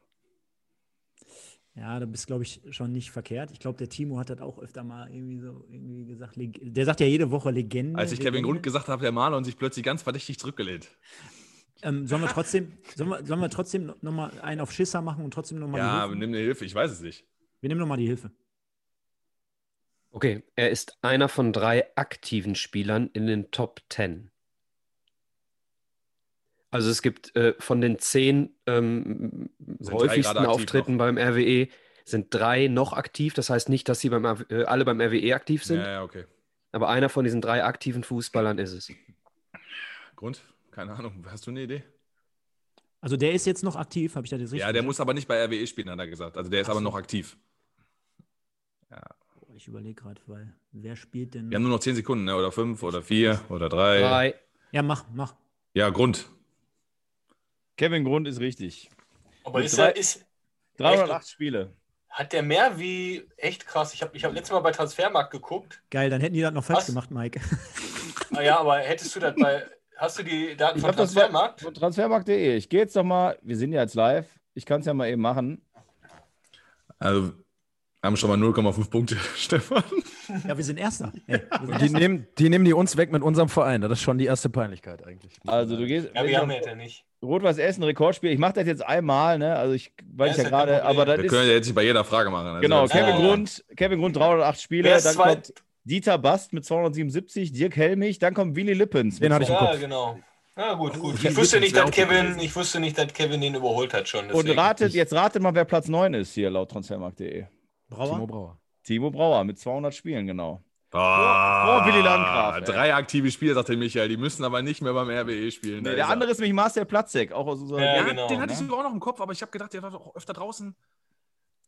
Ja, da bist glaube ich schon nicht verkehrt. Ich glaube, der Timo hat das auch öfter mal irgendwie so irgendwie gesagt. Der sagt ja jede Woche Legende. Als ich Kevin Legende. Grund gesagt habe, der Marlon sich plötzlich ganz verdächtig zurückgelehnt. Ähm, sollen wir trotzdem, sollen wir, sollen wir trotzdem nochmal einen auf Schisser machen und trotzdem nochmal die Ja, Hilfe? nimm eine Hilfe, ich weiß es nicht. Wir nehmen nochmal die Hilfe. Okay, er ist einer von drei aktiven Spielern in den Top 10. Also es gibt äh, von den zehn ähm, häufigsten Auftritten beim RWE sind drei noch aktiv. Das heißt nicht, dass sie beim, äh, alle beim RWE aktiv sind, Ja, ja, okay. aber einer von diesen drei aktiven Fußballern ist es. Grund? Keine Ahnung. Hast du eine Idee? Also der ist jetzt noch aktiv, habe ich das jetzt richtig Ja, der muss aber nicht bei RWE spielen, hat er gesagt. Also der ist Ach aber so. noch aktiv. verstanden? Ich überlege gerade, weil wer spielt denn? Wir haben nur noch zehn Sekunden, ne? oder fünf, oder vier, oder drei. Drei. Ja, mach, mach. Ja, Grund. Kevin Grund ist richtig. Aber Mit ist drei- er, ist, 308 Spiele. hat der mehr wie echt krass? Ich habe ich hab letztes Mal bei Transfermarkt geguckt. Geil, dann hätten die das noch falsch Was? gemacht, Mike. Ah ja, aber hättest du das bei. Hast du die Daten Ich von Transfermarkt? von transfermarkt.de. Ich gehe jetzt doch mal, wir sind ja jetzt live. Ich kann es ja mal eben machen. Also haben schon mal 0,5 Punkte, Stefan. Ja, wir sind Erster. Ey, wir sind Die Erster. nehmen, die nehmen die uns weg mit unserem Verein. Das ist schon die erste Peinlichkeit eigentlich. Also du gehst. Ja, wir haben ja nicht. Rot-Weiß Essen, Rekordspiel. Ich mache das jetzt einmal, ne? Also ich, weil Ja, ja gerade, aber das Wir ist. können ja jetzt nicht bei jeder Frage machen. Also Genau, Kevin Ja, ja. Grund, Kevin Grund 308 Spiele, Wer ist dann zweit- kommt Dieter Bast mit 277, Dirk Helmich, dann kommt Willi Lippens. Den hatte ich im Ja, Kopf. genau. Ja, gut, gut. Ja, Ich wusste nicht, dass ja auch Kevin, ich wusste nicht, dass Kevin den überholt hat schon. Und deswegen. ratet, jetzt ratet mal, wer Platz 9 ist hier laut transfermarkt.de. Brauer? Timo Brauer. Timo Brauer mit 200 Spielen, genau. Ah, vor Willi Landgraf, ey. Drei aktive Spieler, sagte Michael. Die müssen aber nicht mehr beim RWE spielen. Nee, ist der er. andere ist nämlich Marcel Platzek, auch aus unserer. Ja, Ja, genau, den hatte ich ne? sogar auch noch im Kopf, aber ich habe gedacht, der war doch öfter draußen.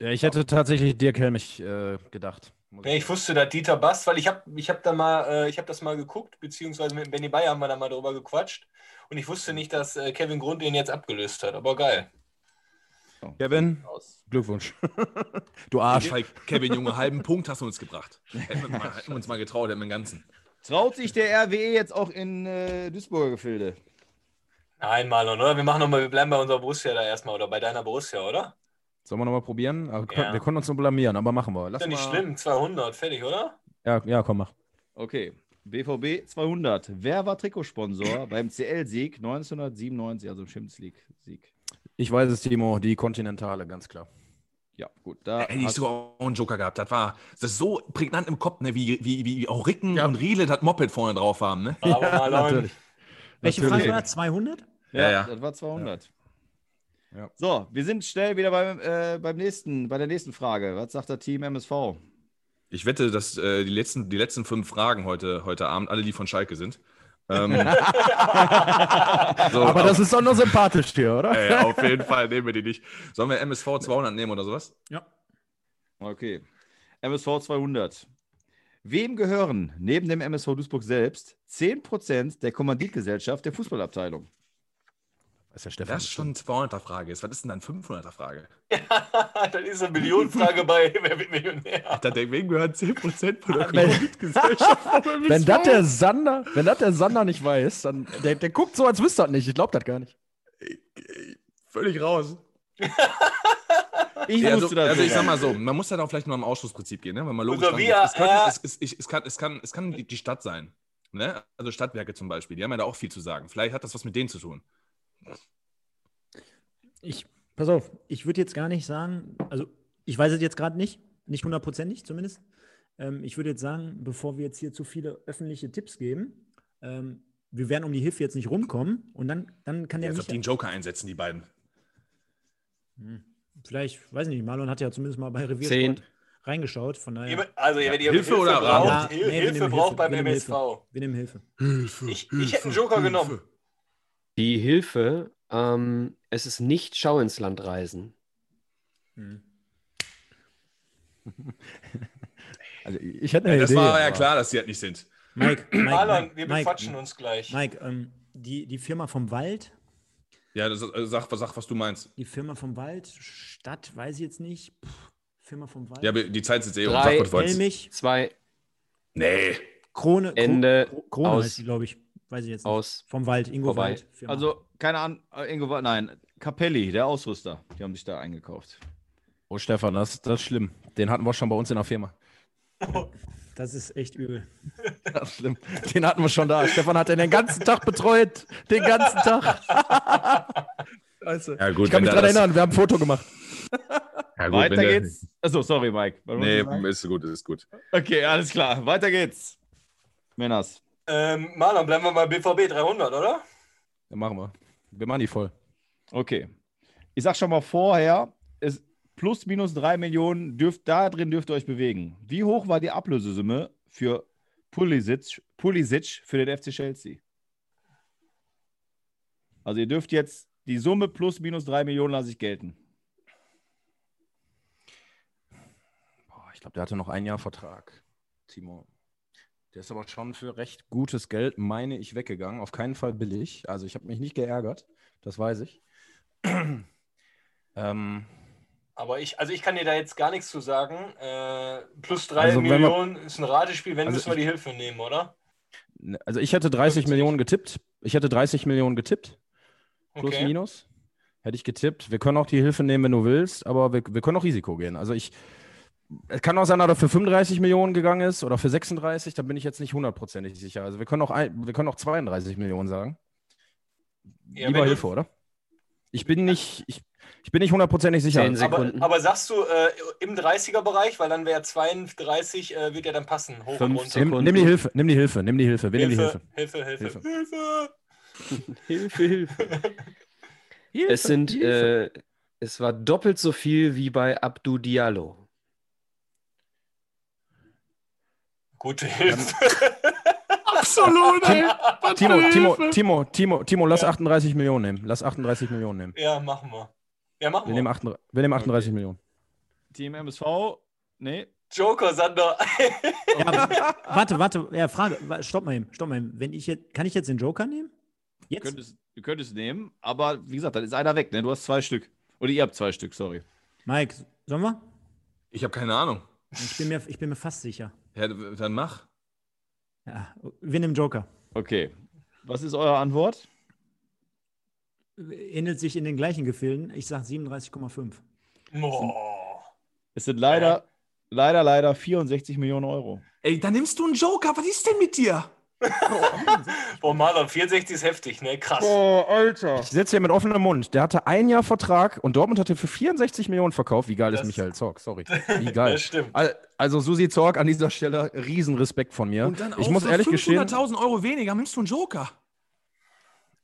Ja, ich hätte tatsächlich Dirk Helmich äh, gedacht. Ja, ich wusste, dass Dieter Bast, weil ich habe ich hab da mal, äh, ich habe das mal geguckt, beziehungsweise mit Benny Bayer haben wir da mal drüber gequatscht. Und ich wusste nicht, dass äh, Kevin Grund den jetzt abgelöst hat. Aber geil. Kevin, Aus. Glückwunsch. du Arsch. Kevin, Junge, halben Punkt hast du uns gebracht. Hätten wir, mal, hätten wir uns mal getraut, hätten wir den ganzen. Traut sich der RWE jetzt auch in äh, Duisburger Gefilde? Nein, Marlon, oder? Wir machen noch mal, wir bleiben bei unserer Borussia da erstmal oder bei deiner Borussia, oder? Sollen wir nochmal probieren? Aber Ja. Wir können uns nur blamieren, aber machen wir. Ist Lass ja nicht mal. schlimm, 200, fertig, oder? Ja, ja, komm, mach. Okay. BVB 200. Wer war Trikotsponsor beim CL-Sieg 1997, also im Champions League-Sieg? Ich weiß es, Timo, die Kontinentale, ganz klar. Ja, gut. Da Hätte ich hast- sogar auch einen Joker gehabt. Das war das ist so prägnant im Kopf, ne? wie, wie, wie auch Ricken Ja. und Riele das Moped vorne drauf haben. Ne? Aber Marlon, natürlich. Welche Natürlich. Frage war das? 200? Ja, Ja, ja. das war 200. Ja. So, wir sind schnell wieder beim, äh, beim nächsten, bei der nächsten Frage. Was sagt das Team MSV? Ich wette, dass äh, die, letzten, die letzten fünf Fragen heute, heute Abend alle die von Schalke sind. Ähm, so, Aber auf, das ist doch nur sympathisch hier, oder? ey, auf jeden Fall nehmen wir die nicht. Sollen wir MSV 200 nehmen oder sowas? Ja. Okay. MSV 200. Wem gehören neben dem MSV Duisburg selbst 10% der Kommanditgesellschaft der Fußballabteilung? Das ist ja Stefan. Das ist schon eine 200er-Frage. Was ist denn dann 500er-Frage? das ist eine Millionenfrage bei Wer wird Millionär? Da wem gehören 10% von der Wenn- Kommanditgesellschaft vom Wenn das der Sander, wenn das der Sander nicht weiß, dann der, der guckt so, als wüsste er das nicht. Ich glaube das gar nicht. Völlig raus. Ich Ja, also, das also ich sag mal so, man muss halt auch vielleicht nur am Ausschlussprinzip gehen, ne? Wenn man logisch rangeht. es, kann, VR es, es, ich- es, kann, es, kann, es kann die, die Stadt sein. Ne? Also Stadtwerke zum Beispiel, die haben ja da auch viel zu sagen. Vielleicht hat das was mit denen zu tun. Ich, pass auf, ich würde jetzt gar nicht sagen, also ich weiß es jetzt gerade nicht, nicht hundertprozentig zumindest. Ähm, ich würde jetzt sagen, bevor wir jetzt hier zu viele öffentliche Tipps geben, ähm, wir werden um die Hilfe jetzt nicht rumkommen und dann, dann kann der Als ob die einen Micha, Joker einsetzen, die beiden. vielleicht, weiß nicht, Marlon hat ja zumindest mal bei Zehn. Reviersport reingeschaut, von daher. Ihr- Also, wenn ihr Hilfe oder braucht, Rat? Hil nee, Hilfe braucht beim wir nehmen MSV. Hilfe. Wir nehmen Hilfe. Hilfe. Ich- ich hätte einen Joker genommen. Die Hilfe, ähm, es ist nicht Schau ins Land reisen. Hm. Also ich hätte eine Ja, das Idee. war ja klar, dass die halt nicht sind. Mike, Mike, Marlon, Mike, wir Mike, bequatschen uns gleich. Mike ähm, die, die Firma vom Wald, Ja, das, also sag, sag, was du meinst. die Firma vom Wald, Stadt, weiß ich jetzt nicht. Puh, Firma vom Wald. Ja, aber die Zeit ist jetzt eh um. Drei, Sag, was du. Helmich, Zwei Nee. Krone, Kro- Ende Kro- Krone aus- heißt die, glaube ich. Weiß ich jetzt nicht. aus. Vom Wald, Ingo Vorbei. Wald. Firma. Also, keine Ahnung, äh, Ingo, nein, Capelli, der Ausrüster, die haben sich da eingekauft. Oh, Stefan, das, das ist schlimm. Den hatten wir schon bei uns in der Firma. das ist echt übel. Das ist schlimm. Den hatten wir schon da. Stefan hat den den ganzen Tag betreut. Den ganzen Tag. Scheiße. Ja, gut, ich kann mich da daran erinnern, wir haben ein Foto gemacht. Ja, gut, Weiter geht's. Achso, sorry, Mike. Was Nee, ist gut, ist gut. Okay, alles klar. Weiter geht's. Männers. Ähm, Marlon, bleiben wir mal BVB 300, oder? Ja, machen wir. Wir machen die voll. Okay. Ich sag schon mal vorher, es plus minus drei Millionen dürft, da drin dürft ihr euch bewegen. Wie hoch war die Ablösesumme für Pulisic, Pulisic für den FC Chelsea? Also ihr dürft jetzt die Summe plus minus drei Millionen lasse ich gelten. Boah, ich glaube, der hatte noch ein Jahr Vertrag. Timo. Der ist aber schon für recht gutes Geld, meine ich, weggegangen. Auf keinen Fall billig. Also ich habe mich nicht geärgert. Das weiß ich. ähm, Aber ich, also ich kann dir da jetzt gar nichts zu sagen. Äh, plus drei Also wenn wir- Millionen ist ein Ratespiel, wenn Also müssen wir die Hilfe nehmen, oder? ne, also ich hätte 30 50. Millionen getippt. Ich hätte 30 Millionen getippt. Plus, Okay. minus. Hätte ich getippt. Wir können auch die Hilfe nehmen, wenn du willst, aber wir, wir können auch Risiko gehen. Also ich, es kann auch sein, dass er für 35 Millionen gegangen ist oder für 36, da bin ich jetzt nicht hundertprozentig sicher. Also wir können auch, ein, wir können auch 32 Millionen sagen. Ja, Lieber Hilfe, oder? Ich bin nicht, ich, ich bin nicht hundertprozentig sicher. Aber, aber sagst du äh, im 30er-Bereich, weil dann wäre 32, äh, wird ja dann passen. Hoch Fünf und runter. Nimm, nimm die Hilfe, nimm die Hilfe, nimm die Hilfe, wir nehmen die Hilfe. Hilfe, Hilfe, Hilfe. Hilfe. Hilfe. Hilfe, Hilfe. Es sind, äh, es war doppelt so viel wie bei Abdu Diallo. Gute Hilfe. Absolut, ey. Timo, Timo. Timo, Timo, Timo, lass Ja. 38 Millionen nehmen. Lass 38 Millionen nehmen. ja, machen wir. Ja, machen Wir wir. nehmen, 38, wir nehmen 38 Millionen. Team MSV? Nee. Joker, Sander. Ja, warte, warte, ja, Frage, stopp mal eben, stopp mal eben. Wenn ich jetzt, kann ich jetzt den Joker nehmen? Du Jetzt? könntest, du könntest nehmen, aber wie gesagt, dann ist einer weg, ne? Du hast zwei Stück. Oder ihr habt zwei Stück, sorry. Mike, sollen wir? Ich habe keine Ahnung. Ich bin mir, ich bin mir fast sicher. Ja, dann mach. Ja, wir nehmen Joker. Okay. Was ist eure Antwort? Ähnelt sich in den gleichen Gefilden. Ich sage 37,5. Boah. Es sind leider, leider, leider 64 Millionen Euro. Ey, dann nimmst du einen Joker. Was ist denn mit dir? Boah, Marlon, 64 ist heftig, ne? Krass. Boah, Alter. Ich sitze hier mit offenem Mund. Der hatte ein Jahr Vertrag und Dortmund hatte für 64 Millionen verkauft. Wie geil ist Das- Michael Zorg? Sorry. Wie geil. Das stimmt. Al- Also Susi Zorg an dieser Stelle, Riesenrespekt von mir. Und dann ich muss ehrlich gestehen, 500.000 Euro weniger nimmst du einen Joker.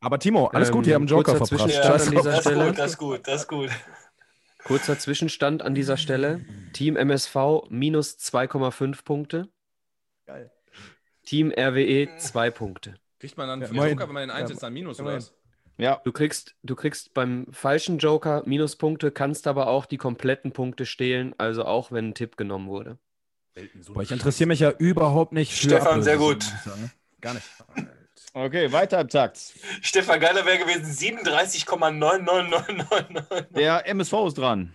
aber Timo, alles Ähm, gut, wir haben einen Joker kurzer verprasst. Ja, das, ist das ist gut, das ist gut, das ist gut. Kurzer Zwischenstand an dieser Stelle. Team MSV minus 2,5 Punkte. Geil. Team RWE 2 Punkte. Kriegt man dann Ja, für immerhin. Joker, wenn man den einsetzt, Ja, dann Minus oder was? Ja, Du kriegst, du kriegst beim falschen Joker Minuspunkte, kannst aber auch die kompletten Punkte stehlen, also auch wenn ein Tipp genommen wurde. Boah, ich interessiere mich ja überoberhaupt nicht für Stefan, sehr gut. Gar nicht. okay, weiter im Takt. Stefan Geiler wäre gewesen 37,99999. Der MSV ist dran.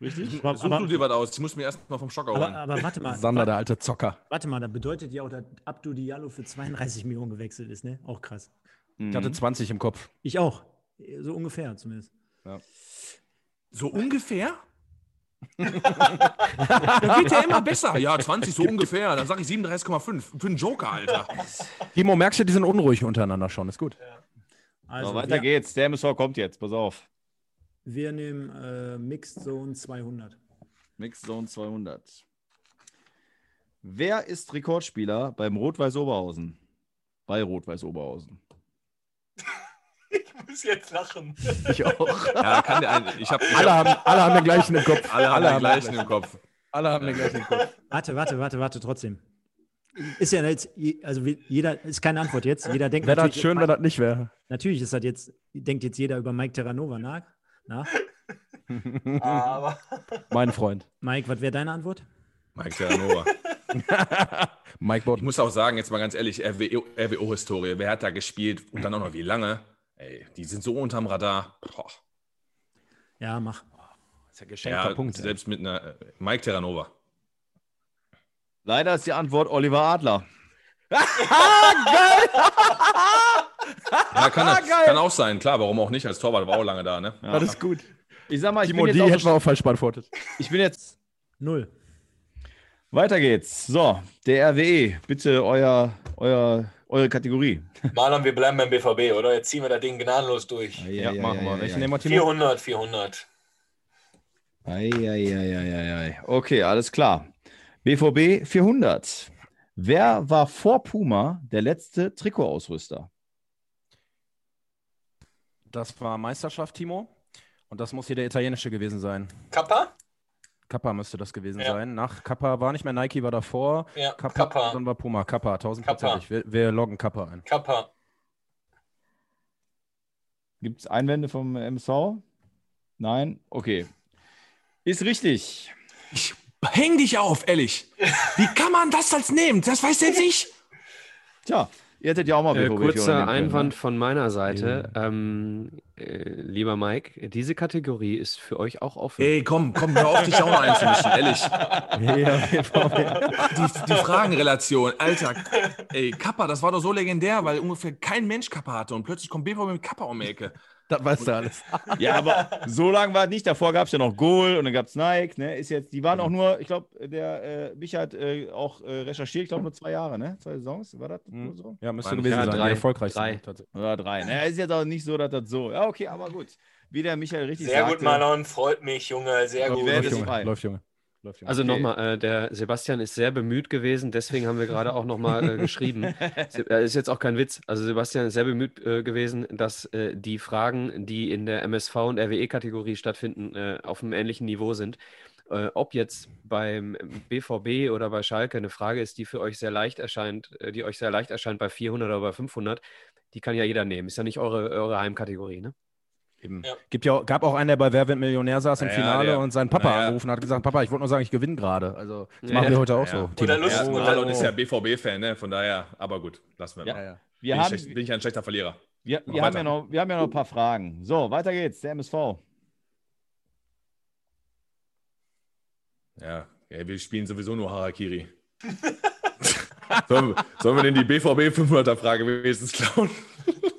Richtig? Aber, Such du aber, dir was aus. Ich muss mir erst mal vom Schocker aber, holen. aber warte mal. Sander, der alte Zocker. Warte mal, da bedeutet ja auch, dass Abdu Diallo für 32 Millionen gewechselt ist, ne? Auch krass. Ich hatte 20 im Kopf. Ich auch. So ungefähr zumindest. So ungefähr? Dann wird ja immer besser. Ja, 20 so ungefähr. Dann sage ich 37,5. Für einen Joker, Alter. Timo, merkst du, die sind unruhig untereinander schon. Ist gut. Also, so, weiter wir, geht's. Der MSV kommt jetzt. Pass auf. Wir nehmen äh, Mixed Zone 200. Mixed Zone 200. Wer ist Rekordspieler beim Rot-Weiß Oberhausen? Bei Rot-Weiß Oberhausen. Ich muss jetzt lachen. Ich auch. Ja, kann der eine. Ich habe ich Alle hab, haben, alle haben den gleichen im Kopf. alle haben den gleichen im Kopf. Alle haben den gleichen im Kopf. Warte, warte, warte, warte, trotzdem. Ist ja jetzt, also jeder, ist keine Antwort jetzt. Jeder denkt Wäre das schön, wenn das nicht wäre. natürlich ist das jetzt, denkt jetzt jeder über Mike Terranova nach. Nach. Aber Mein Freund. Mike, was wäre deine Antwort? Mike Terranova. Mike Bott. Ich muss auch sagen, jetzt mal ganz ehrlich, RWO RWO-Historie. Wer hat da gespielt und dann auch noch wie lange? Ey, die sind so unterm Radar. Boah. Ja, mach. Das ist ja geschenkter Ja, Punkt. ey. selbst mit einer äh, Mike Terranova. Leider ist die Antwort Oliver Adler. Ja, kann, kann auch sein. Klar, warum auch nicht? Als Torwart war auch lange da, ne? Ja. Das ist gut. Ich sag mal, ich Timo, bin, die jetzt hätten wir auch, falsch beantwortet. ich bin jetzt. Null. Weiter geht's. So, der RWE. Bitte euer, euer, eure Kategorie. Marlon, wir bleiben beim BVB, oder? Jetzt ziehen wir das Ding gnadenlos durch. Ja, machen wir. Welchen nehmen wir, Timo? 400, 400. Eieieiei. Okay, alles klar. BVB 400. Wer war vor Puma der letzte Trikotausrüster? Das war Meisterschaft, Timo. Und das muss hier der italienische gewesen sein. Kappa? Kappa müsste das gewesen Ja. sein. Nach Kappa war nicht mehr Nike, war davor. Ja, Kappa, Kappa. dann war Puma. Kappa, tausendprozentig. Wir, wir loggen Kappa ein. Kappa. Gibt es Einwände vom MSV? Nein? Okay. Ist richtig. Ich häng dich auf, ehrlich. Wie kann man das als nehmen? Das weiß selbst ich. Tja, ihr hättet ja auch mal Äh, kurzer nehmen können, Einwand ne? von meiner Seite. Ähm, äh, lieber Mike, diese Kategorie ist für euch auch offen. Ey, komm, komm, hör auf, dich auch noch einzumischen, ehrlich. Ja. Die, die Fragenrelation, Alter. Ey, Kappa, das war doch so legendär, weil ungefähr kein Mensch Kappa hatte und plötzlich kommt BVB mit Kappa um die Ecke. Das weißt du alles. Ja, aber so lange war es nicht. Davor gab es ja noch Goal und dann gab es Nike. Ne? Ist jetzt, die waren auch nur, ich glaube, der äh, mich hat äh, auch äh, recherchiert, ich glaube nur zwei Jahre, ne? Zwei Saisons, war das nur so? Ja, müsste gewesen sein. drei. Die erfolgreichste. Drei. tatsächlich. Oder drei. Ne? Ist jetzt auch nicht so, dass das so. Ja, okay, aber gut. Wie der Michael richtig Sehr sagte. gut, Marlon. Freut mich, Junge. Sehr gut. Läuft, Junge. Läuft, Junge. Also nochmal, äh, der Sebastian ist sehr bemüht gewesen, deswegen haben wir gerade auch nochmal äh, geschrieben. Se äh, ist jetzt auch kein Witz. Also Sebastian ist sehr bemüht äh, gewesen, dass äh, die Fragen, die in der MSV und RWE-Kategorie stattfinden, äh, auf einem ähnlichen Niveau sind. Ob jetzt beim BVB oder bei Schalke eine Frage ist, die für euch sehr leicht erscheint, die euch sehr leicht erscheint bei 400 oder bei 500, die kann ja jeder nehmen. Ist ja nicht eure, eure Heimkategorie, ne? Eben. Ja. Gibt ja, gab auch einen, der bei Wer wird Millionär saß im Naja, Finale der- und seinen Papa naja. angerufen und hat gesagt, Papa, ich wollte nur sagen, ich gewinne gerade. Also das Ja. machen wir heute auch Ja. so. Oder Timo. Lust- Ja, und Marlon ist ja BVB-Fan, ne? Von daher, aber gut, lassen wir Ja. mal. Wir bin, haben, ich bin ich ein schlechter Verlierer. wir, wir, haben ja noch, wir haben ja noch ein paar Fragen. So, weiter geht's. Der MSV. Ja, ja wir spielen sowieso nur Harakiri. sollen, sollen wir denn die BVB 500er-Frage wenigstens klauen?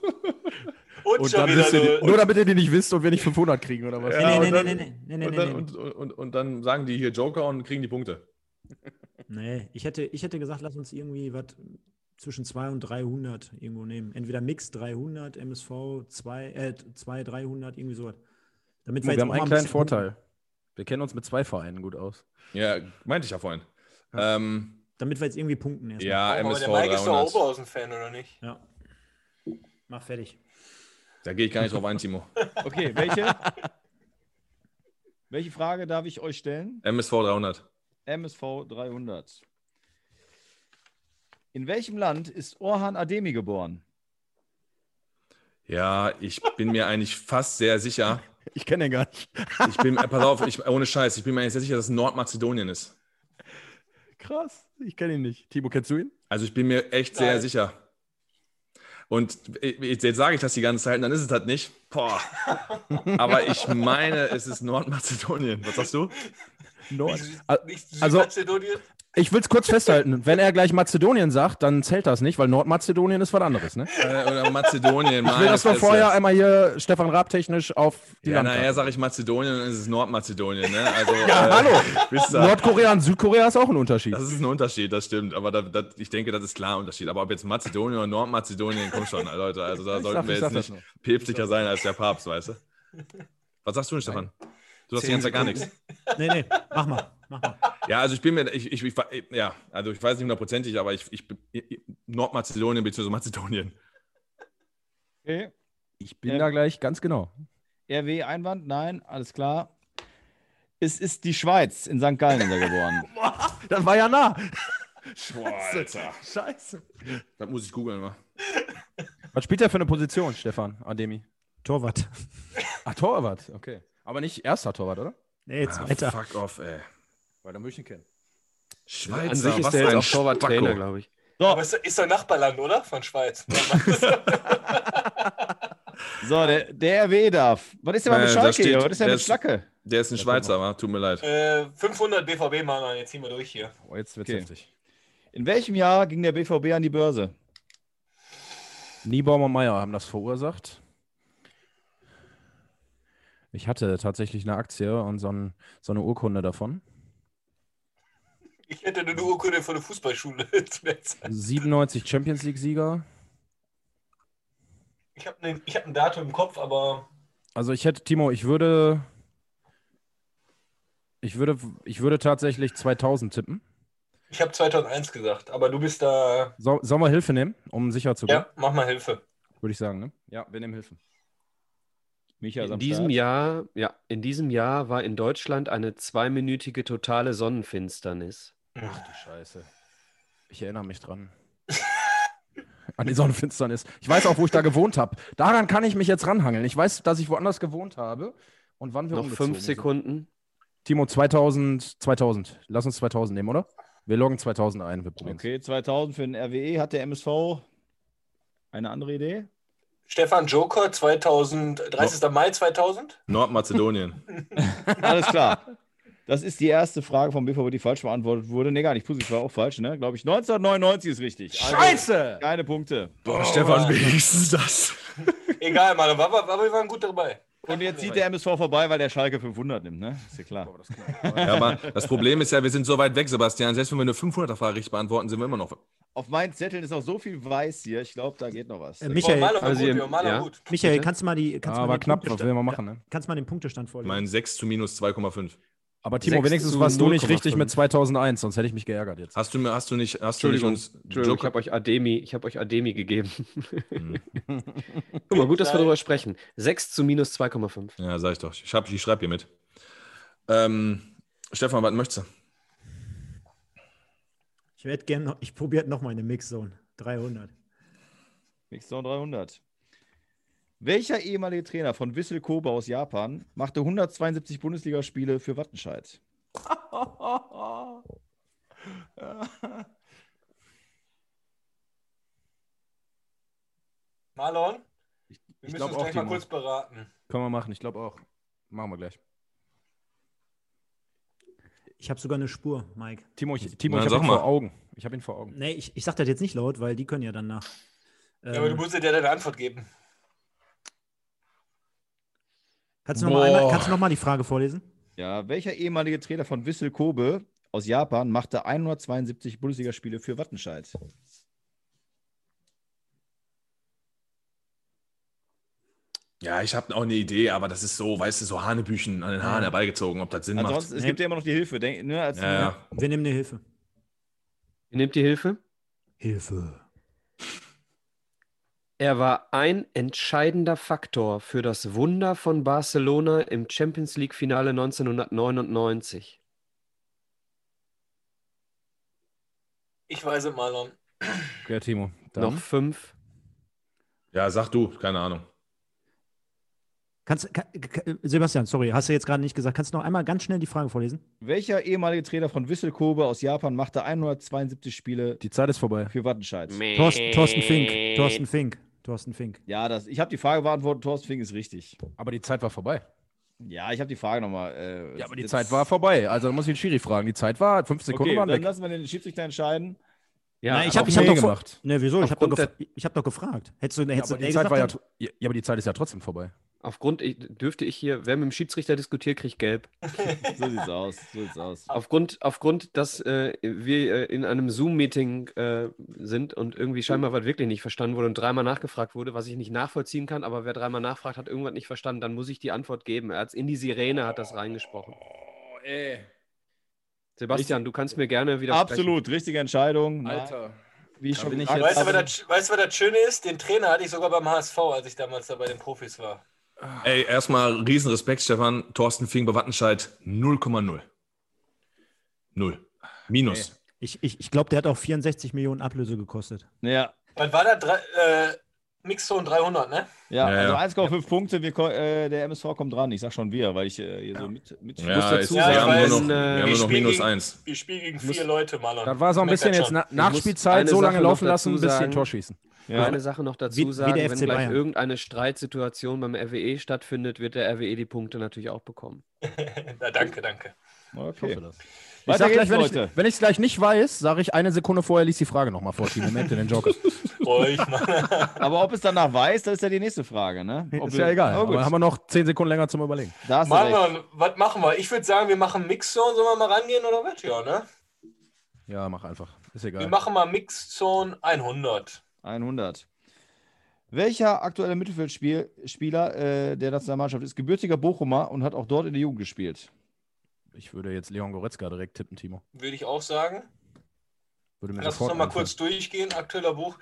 Und, dann wisst ihr, die- nur damit ihr die nicht wisst und wir nicht 500 kriegen oder was? Ja, nee, nee, und dann- nee, nee, nee, nee, und, nee, dann, nee. und, und, und dann sagen die hier Joker und kriegen die Punkte. Nee, ich hätte, ich hätte gesagt, lass uns irgendwie was zwischen 200 und 300 irgendwo nehmen. Entweder Mix 300, MSV 2, äh, 2 300, irgendwie sowas. Damit Wir jetzt haben auch einen mal ein kleinen Vorteil. Wir kennen uns mit zwei Vereinen gut aus. Ja, meinte ich ja vorhin. Ähm, Punkten, damit wir jetzt irgendwie punkten erstmal. ja, aber MSV der Mike ist doch 300. Oberhausen-Fan, oder nicht? Ja. Mach fertig. Da gehe ich gar nicht drauf ein, Timo. Okay, welche? welche Frage darf ich euch stellen? MSV 300. MSV 300. In welchem Land ist Orhan Ademi geboren? Ja, ich bin mir eigentlich fast sehr sicher. Ich kenne den gar nicht. Ich bin, äh, pass auf, ich, ohne Scheiß, ich bin mir eigentlich sehr sicher, dass es Nordmazedonien ist. Krass, ich kenne ihn nicht. Timo, kennst du ihn? Also ich bin mir echt sehr Nein. sicher. Und jetzt sage ich das die ganze Zeit, und dann ist es halt nicht. Boah. Aber ich meine, es ist Nordmazedonien. Was sagst du? Nicht also-? Ich will es kurz festhalten. Wenn er gleich Mazedonien sagt, dann zählt das nicht, weil Nordmazedonien ist was anderes. Ne? Äh, oder Mazedonien. Ich will das doch vorher einmal hier Stefan Raab technisch auf die Ja, Landkarte. nachher sage ich Mazedonien und dann ist es Nordmazedonien. Ne? Also, Ja, äh, hallo. Nordkorea und Südkorea ist auch ein Unterschied. Das ist ein Unterschied, das stimmt. Aber da, da, ich denke, das ist klar ein Unterschied. Aber ob jetzt Mazedonien oder Nordmazedonien, komm schon, Leute. Also da Ich sollten sag- wir jetzt nicht päpstlicher sein als der Papst, weißt du? Was sagst du denn, Stefan? Du hast die ganze Zeit gar nichts. Nee, nee, mach mal. Mach mal. Ja, also ich bin mir, ich, ich, ich, ja, also ich weiß nicht hundertprozentig, aber ich, ich, ich Nordmazedonien bzw. Mazedonien. Okay. Ich bin Ja. da gleich ganz genau. RW Einwand? Nein, alles klar. Es ist die Schweiz. In St. Gallen ist er geboren. Das war ja nah. Alter. Scheiße. Das muss ich googeln mal. Was spielt er für eine Position, Stefan Ademi? Torwart. Ach, Torwart, okay. Aber nicht erster Torwart, oder? Nee, jetzt Ah, weiter. fuck off, ey. Weil dann würde ich ihn kennen. Schweizer, An sich ist was der jetzt ein auch Torwarttrainer, glaube ich. Aber ist, ist doch Nachbarland, oder? Von Schweiz. So, der, der RW darf. Was ist denn mal mit Äh, Schalke steht- hier? Was ist denn der mit ist- Schlacke? Der ist ein Schweizer, wa? tut mir leid. äh, 500 BVB-Mann, jetzt ziehen wir durch hier. Oh, jetzt wird's Okay. heftig. In welchem Jahr ging der BVB an die Börse? Niebaum und Meier haben das verursacht. Ich hatte tatsächlich eine Aktie und so, ein, so eine Urkunde davon. Ich hätte eine Urkunde von der Fußballschule zu der Zeit. 97 Champions League-Sieger. Ich habe ne, hab ein Datum im Kopf, aber Also ich hätte, Timo, ich würde. Ich würde, ich würde tatsächlich 2000 tippen. ich habe 2001 gesagt. Aber du bist da. So, sollen wir Hilfe nehmen, um sicher zu gehen? Ja, mach mal Hilfe. Würde ich sagen, ne? Ja, wir nehmen Hilfe. Micha In diesem. Jahr, ja, in diesem Jahr war in Deutschland eine zweiminütige totale Sonnenfinsternis. Ach du Scheiße. Ich erinnere mich dran. An die Sonnenfinsternis. Ich weiß auch, wo ich da gewohnt habe. Daran kann ich mich jetzt ranhangeln. Ich weiß, dass ich woanders gewohnt habe und wann wir Noch umgezogen fünf sind. Sekunden. Timo, 2000, 2000. Lass uns 2000 nehmen, oder? Wir loggen 2000 ein. Wir probieren Okay, 2000 für den RWE. Hat der MSV eine andere Idee? Stefan Joker, 2000, 30. Mai 2000. Nordmazedonien. Alles klar. Das ist die erste Frage vom BVB, die falsch beantwortet wurde. Nee, gar nicht. Pussy war auch falsch, ne? Glaube ich. 1999 ist richtig. Also, Scheiße! Keine Punkte. Boah, Stefan, wenigstens das. Egal, Mann, aber wir waren gut dabei. Und jetzt zieht der MSV vorbei, weil der Schalke 500 nimmt, ne? Ist ja klar. Ja, aber das Problem ist ja, wir sind so weit weg, Sebastian. Selbst wenn wir eine 500er-Frage richtig beantworten, sind wir immer noch. Auf meinen Zetteln ist auch so viel weiß hier. Ich glaube, da geht noch was. Äh, Boah, Michael, war Also gut, ihr- ja, Maler ja. gut. Michael kannst du mal die. Kannst du Ja, mal aber den knapp, was Punktestand- will man machen, ne? Kannst du mal den Punktestand vorlesen? Mein 6 zu minus 2,5. Aber Timo, wenigstens warst du nicht 0,5. richtig mit 2001, sonst hätte ich mich geärgert jetzt. Hast du mir, hast du nicht, hast du nicht Entschuldigung, uns Entschuldigung ich habe euch Ademi, ich habe euch Ademi gegeben. Hm. Guck mal, gut, dass wir darüber sprechen. 6 zu minus 2,5. Ja, sag ich doch. Ich, hab, ich schreibe hier mit. Ähm, Stefan, was möchtest du? Ich werde gerne noch. Ich probiere noch mal eine Mixzone. 300. Mixdown 300. Welcher ehemalige Trainer von Wissel Kobe aus Japan machte 172 Bundesligaspiele für Wattenscheid? Marlon, wir ich müssen uns auch, gleich mal kurz beraten. Können wir machen, ich glaube auch. Machen wir gleich. Ich habe sogar eine Spur, Mike. Timo, ich, Timo, Na, ich sag habe ihn mal. vor Augen. Ich habe ihn vor Augen. Nee, ich, ich sag das jetzt nicht laut, weil die können ja dann nach. Ja, aber du musst dir deine Antwort geben. Kannst, du noch mal einmal, Boah. kannst du noch mal die Frage vorlesen? Ja, welcher ehemalige Trainer von Wissel Kobe aus Japan machte 172 Bundesligaspiele für Wattenscheid? Ja, ich habe auch eine Idee, aber das ist so, weißt du, so Hanebüchen an den Haaren Ja. herbeigezogen, ob das Sinn Ansonsten, macht. es gibt ja immer noch die Hilfe. Denk, ne, als Ja, ja. Wir nehmen eine Hilfe. Ihr nehmt die Hilfe? Hilfe. Er war ein entscheidender Faktor für das Wunder von Barcelona im Champions League-Finale 1999. Ich weiß es, Marlon. Okay, Timo. Dann. Noch fünf. Ja, sag du, keine Ahnung. Kannst, kann, Sebastian, sorry, hast du jetzt gerade nicht gesagt. Kannst du noch einmal ganz schnell die Frage vorlesen? Welcher ehemalige Trainer von Wissel Kobe aus Japan machte 172 Spiele Die Zeit ist vorbei. für Wattenscheid? Thorsten, Thorsten Fink. Thorsten Fink. Thorsten Fink. Ja, das, ich habe die Frage beantwortet, Thorsten Fink ist richtig. Aber die Zeit war vorbei. Ja, ich habe die Frage nochmal. Äh, Ja, aber die Zeit war vorbei. Also da muss ich den Schiri fragen. Die Zeit war, fünf Sekunden Okay, waren dann weg. lassen wir den Schiedsrichter entscheiden. Ja, Nein, ich Hab habe hab doch gemacht. Ne, wieso? Ich habe doch, Aufgrund gef ich hab doch gefragt. Hättest du, Ja, hättest aber du die Zeit war ja, ja, aber die Zeit ist ja trotzdem vorbei. aufgrund, ich, dürfte ich hier, wer mit dem Schiedsrichter diskutiert, kriegt gelb. So sieht's aus. So sieht's aus. Aufgrund, aufgrund dass äh, wir äh, in einem Zoom-Meeting äh, sind und irgendwie scheinbar was wirklich nicht verstanden wurde und dreimal nachgefragt wurde, was ich nicht nachvollziehen kann, aber wer dreimal nachfragt, hat irgendwas nicht verstanden, dann muss ich die Antwort geben. Er hat in die Sirene hat das reingesprochen. Oh, ey. Sebastian, du kannst mir gerne wieder Absolut, richtige Entscheidung. Nein, Alter. Wie ich schon bin ich jetzt- Weißt du, das, weißt du, was das Schöne ist? Den Trainer hatte ich sogar beim HSV, als ich damals da bei den Profis war. Ey, erstmal Riesenrespekt, Stefan. Thorsten Fink bei Wattenscheid 0,0. Null. Minus. Ich, ich, ich glaube, der hat auch 64 Millionen Ablöse gekostet. ja, Was war das? Drei, äh, Mixzone 300, ne? ja, Ja, ja. also 1,5 Punkte. Wir, äh, der MSV kommt dran. Ich sag schon wir, weil ich äh, hier so mit. mit Ja, muss dazu ist, sagen, wir haben nur noch, äh, wir haben nur noch spielen minus gegen- eins. Wir spielen gegen Muss- vier Leute, Marlon. Das war so ein bisschen jetzt. Na Nachspielzeit, so lange Sache laufen lassen, dazu bis sie ein sagen. Tor schießen. Ja. Eine Sache noch dazu Wie- wie sagen, der wenn gleich Bayern. irgendeine Streitsituation beim RWE stattfindet, wird der RWE die Punkte natürlich auch bekommen. Na, danke, danke. Okay. Ich Weiter sag gleich, wenn ich Leute. wenn ich es gleich nicht weiß, sage ich eine Sekunde vorher, lies die Frage nochmal vor. Merkt ihr den Joker? Aber ob es danach weiß, das ist ja die nächste Frage, ne? Ob Ist wir- ja egal. Oh, gut. Aber haben wir noch zehn Sekunden länger zum Überlegen. Marlon, was machen wir? Ich würde sagen, wir machen Mixzone. Sollen wir mal rangehen oder was? Ja, ne? Ja, mach einfach. Ist Wir egal. machen mal Mixzone 100. 100. Welcher aktuelle Mittelfeldspieler äh, der Nationalmannschaft ist gebürtiger Bochumer und hat auch dort in der Jugend gespielt? Ich würde jetzt Leon Goretzka direkt tippen, Timo. Würde ich auch sagen. Würde mir Lass uns sofort noch mal einfallen. kurz durchgehen. Aktueller Buch.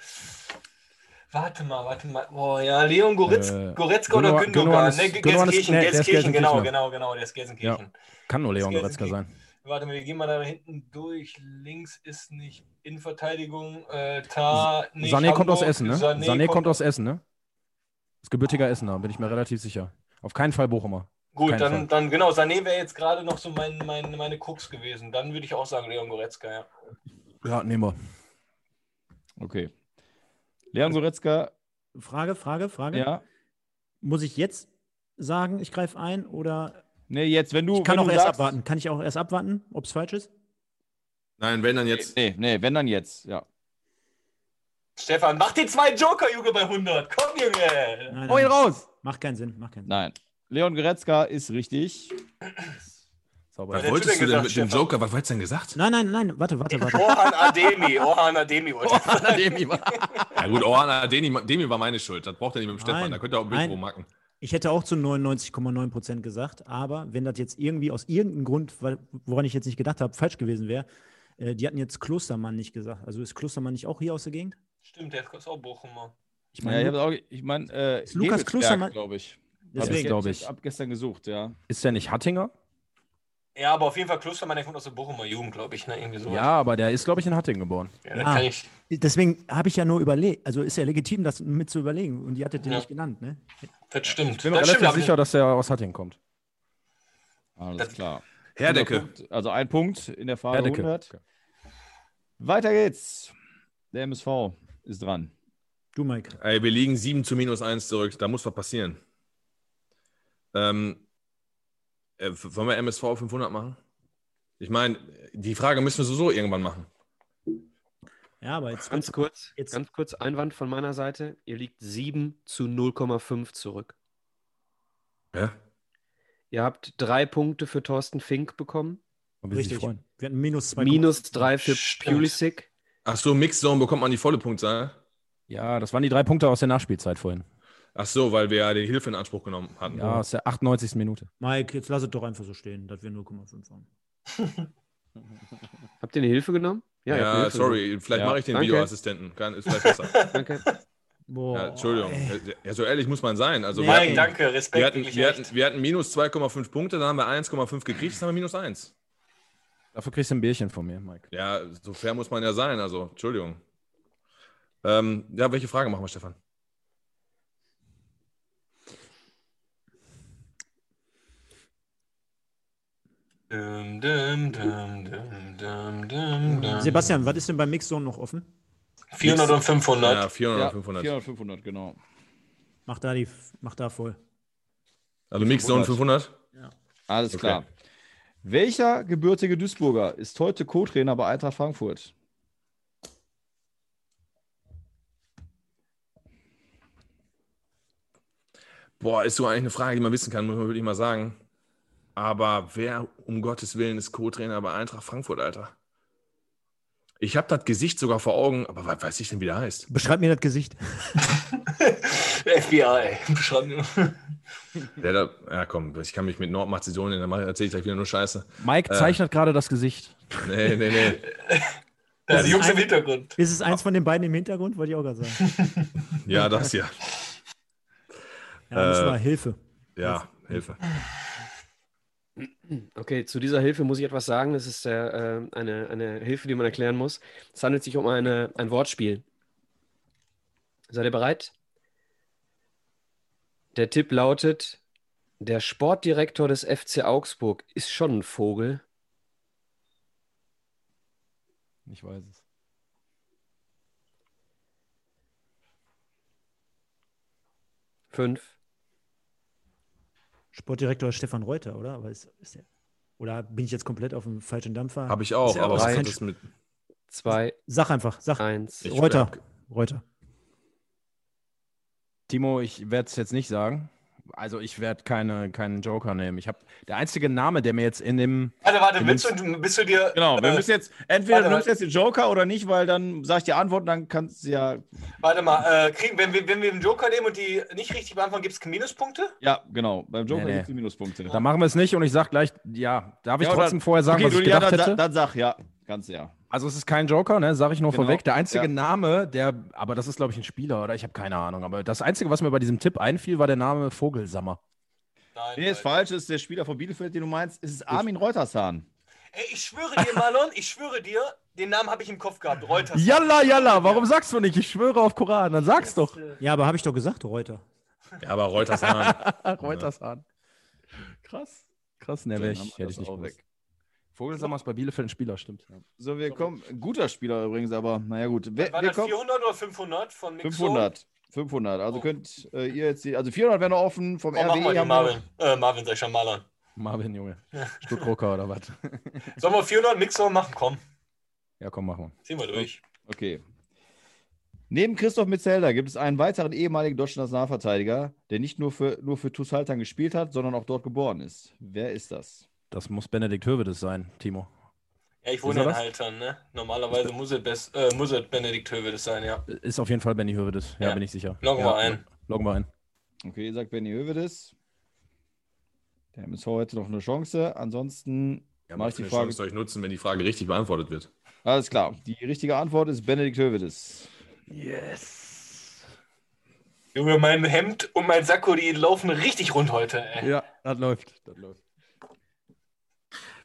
Warte mal, warte mal. Boah, ja, Leon Goretz, Äh, Goretzka oder Gündogan- Gündogan? Gündogan ist- Ne, Gündogan ist- Gelsenkirchen, nee, Gelsenkirchen, genau, genau, genau, der ist Gelsenkirchen. Kann nur Leon Goretzka Gelsenkirchen. sein. Warte mal, wir gehen mal da hinten durch. Links ist nicht Innenverteidigung. Äh, Tar, nicht Sané kommt aus Hamburg. Essen, ne? Sané, Sané, kommt aus Essen, ne? Ist gebürtiger Essener, bin ich mir relativ sicher. Auf keinen Fall Bochumer. Gut, dann, Fall. dann genau, Sané wäre jetzt gerade noch so mein, mein, meine Krux gewesen. Dann würde ich auch sagen Leon Goretzka, ja. Ja, nehmen wir. Okay. Leon Goretzka, Frage, Frage, Frage. ja. Muss ich jetzt sagen, ich greife ein oder Ne, jetzt, wenn du. ich kann wenn auch du erst sagst, abwarten? Kann ich auch erst abwarten, ob es falsch ist? Nein, wenn dann jetzt. Nee, nee, wenn dann jetzt, ja. Stefan, mach die zwei Joker, Junge, bei 100. Komm, Junge. Nein, Hau ihn raus! Macht keinen Sinn, macht keinen Sinn. Nein. Leon Goretzka ist richtig. Sauber. Was wolltest du denn denn gesagt, mit dem Stefan? Joker? Was wolltest du denn gesagt? Nein, nein, nein, warte, warte, warte. Orhan Ademi, Orhan Ademi. wollte ich sagen. Ja gut, Orhan Demi, Demi war meine Schuld. Das braucht er nicht mit dem Stefan. Nein, Da könnt ihr auch ein Bild nein. rummachen. Ich hätte auch zu 99,9 Prozent gesagt, aber wenn das jetzt irgendwie aus irgendeinem Grund, woran ich jetzt nicht gedacht habe, falsch gewesen wäre, äh, die hatten jetzt Klostermann nicht gesagt. Also ist Klostermann nicht auch hier aus der Gegend? Stimmt, der ist auch Bochumer. Ich Ja, meine, ich habe auch, ich meine, äh, Ist Lukas Klostermann- glaube ich. Deswegen- Hab glaub ich. ich. Hab gestern gesucht, ja. Ist der nicht Hattinger? Ja, aber auf jeden Fall Klostermann, der kommt aus der Bochumer Jugend, glaube ich. Ne? Irgendwie sowas. Ja, aber der ist, glaube ich, in Hattingen geboren. ja das Ah. kann ich. deswegen habe ich ja nur überlegt, also ist ja legitim, das mit zu überlegen. Und die hattet den Ja. nicht genannt, ne? Das stimmt. Ich bin mir das relativ stimmt, sicher, dass der aus Hattingen kommt. Alles Das- klar. Herdecke. Punkt, also ein Punkt in der Frage Herdecke. 100. Okay. Weiter geht's. Der MSV ist dran. Du, Mike. Ey, wir liegen 7 zu minus 1 zurück. Da muss was passieren. Ähm, äh, wollen wir MSV auf 500 machen? Ich meine, die Frage müssen wir sowieso irgendwann machen. Ja, aber jetzt Ganz kurz, Jetzt- ganz kurz Einwand von meiner Seite. Ihr liegt 7 zu 0,5 zurück. Ja? Ihr habt drei Punkte für Thorsten Fink bekommen, richtig. freuen. Wir hatten minus zwei. minus drei für Stimmt. Pulisic. Ach so, Mixzone bekommt man die volle Punktzahl. Ja, das waren die drei Punkte aus der Nachspielzeit vorhin. Ach so, weil wir ja die Hilfe in Anspruch genommen hatten. Ja, aus der 98. Minute. Mike, jetzt lass es doch einfach so stehen, dass wir 0,5 haben. Habt ihr eine Hilfe genommen? Ja, eine Hilfe sorry, vielleicht Ja, mache ich den danke. Videoassistenten. Kann, ist vielleicht besser. genommen. Danke. Boah. ja, Entschuldigung. ey. Ja, so ehrlich muss man sein. Also wir Mike, hatten, danke, Respekt. wir, hatten, wir, hatten, wir hatten minus 2,5 Punkte, dann haben wir 1,5 gekriegt, jetzt haben wir minus 1. Dafür kriegst du ein Bierchen von mir, Mike. Ja, so fair muss man ja sein. Also, Entschuldigung. Ähm, ja, welche Frage machen wir, Stefan? Dum, dum, dum, dum, dum, dum, dum. Sebastian, was ist denn beim Mixzone noch offen? 400 und 500. Ja, 400 Ja, oder 500. 400, 500, genau. Mach da, die, mach da voll. Also Mixzone 500? Alles Okay. klar. Welcher gebürtige Duisburger ist heute Co-Trainer bei Eintracht Frankfurt? Boah, ist so eigentlich eine Frage, die man wissen kann, muss man wirklich mal sagen. Aber wer um Gottes Willen ist Co-Trainer bei Eintracht Frankfurt, Alter? Ich habe das Gesicht sogar vor Augen, aber was weiß ich denn, wie der heißt? Beschreib mir das Gesicht. FBI. Beschreiben wir. Der da, ja komm, ich kann mich mit Nordmazedonien, dann erzähle ich gleich wieder nur Scheiße. Mike Äh. zeichnet gerade das Gesicht. Nee, nee, nee. Da sind die Jungs im Hintergrund. Ist es eins von den beiden im Hintergrund? Wollte ich auch gerade sagen. Ja, das ja. Ja, müssen Äh. wir Hilfe. Ja, Hilfe. Okay, zu dieser Hilfe muss ich etwas sagen. Das ist äh, eine, eine Hilfe, die man erklären muss. Es handelt sich um eine, ein Wortspiel. Seid ihr bereit? Der Tipp lautet: Der Sportdirektor des FC Augsburg ist schon ein Vogel. Ich weiß es. Fünf. Sportdirektor Stefan Reuter, oder? Aber ist, ist der, oder bin ich jetzt komplett auf dem falschen Dampfer? Habe ich auch, Ist aber was hat das mit. Zwei, Sag einfach, sag. eins. Reuter. Reuter. Timo, ich werde es jetzt nicht sagen. Also ich werde keine, keinen Joker nehmen. Ich habe der einzige Name, der mir jetzt in dem Warte, warte, willst du, bist du dir. Genau, wir äh, müssen jetzt, entweder warte, du nimmst jetzt den Joker oder nicht, weil dann sag ich die Antwort und dann kannst du ja. Warte mal, äh, kriegen, wenn, wir, wenn wir den Joker nehmen und die nicht richtig beantworten, gibt es Minuspunkte? Ja, genau. Beim Joker Nee, nee. gibt es Minuspunkte. Da machen wir es nicht und ich sage gleich, ja, darf ich Ja, trotzdem vorher sagen, okay, was du, ich ja, gedacht dann, hätte? dann sag, ja. Kannst du ja. Also es ist kein Joker, ne? Sage ich nur Genau, vorweg. Der einzige ja. Name, der, aber das ist, glaube ich, ein Spieler oder ich habe keine Ahnung. Aber das Einzige, was mir bei diesem Tipp einfiel, war der Name Vogelsammer. Nein. Nee, ist Alter. falsch, ist der Spieler von Bielefeld, den du meinst, ist es Armin Reutershahn. Ey, ich schwöre dir, Marlon, ich schwöre dir, den Namen habe ich im Kopf gehabt. Reuters. Jalla, jalla, warum sagst du nicht? Ich schwöre auf Koran, dann sag's doch. Ja, aber habe ich doch gesagt, Reuter. Ja, aber Reuters Hahn. Reutershahn. Krass. Krass, ne, hätte ich das nicht auch Vogelsammer ist bei Bielefeld ein Spieler, stimmt. Ja. So, wir kommen. Guter Spieler übrigens, aber naja, gut. Wir, War wir das kommen. 400 oder 500 von Mixon? 500. 500. Also Oh. könnt äh, ihr jetzt die. Also 400 wäre noch offen. Vom Oh, RWE. Marvin. Äh, Marvin, sag ich schon, Marlon. Marvin, Junge. Stuttgrucker oder was? Sollen wir 400 Mixon machen? Komm, Ja, komm, machen wir. ziehen wir durch. Okay. Neben Christoph Metzelder gibt es einen weiteren ehemaligen deutschen Nationalverteidiger, der nicht nur für, nur für TuS Haltern gespielt hat, sondern auch dort geboren ist. Wer ist das? Das muss Benedikt Hövedes sein, Timo. Ja, ich wohne in? Haltern, ne? Normalerweise muss es, best, äh, muss es Benedikt Hövedes sein, ja. Ist auf jeden Fall Benny Hövedes. Ja, Ja. bin ich sicher. Loggen ja, wir ein. Loggen wir ein. Okay, ihr sagt Benny Hövedes. Der MSV hätte noch eine Chance. Ansonsten Ja, mache ich die die Frage. Chance euch nutzen, wenn die Frage richtig beantwortet wird. Alles klar. Die richtige Antwort ist Benedikt Hövedes. Junge, mein Hemd und mein Sakko, die laufen richtig rund heute, ey. Ja, das läuft. Das läuft.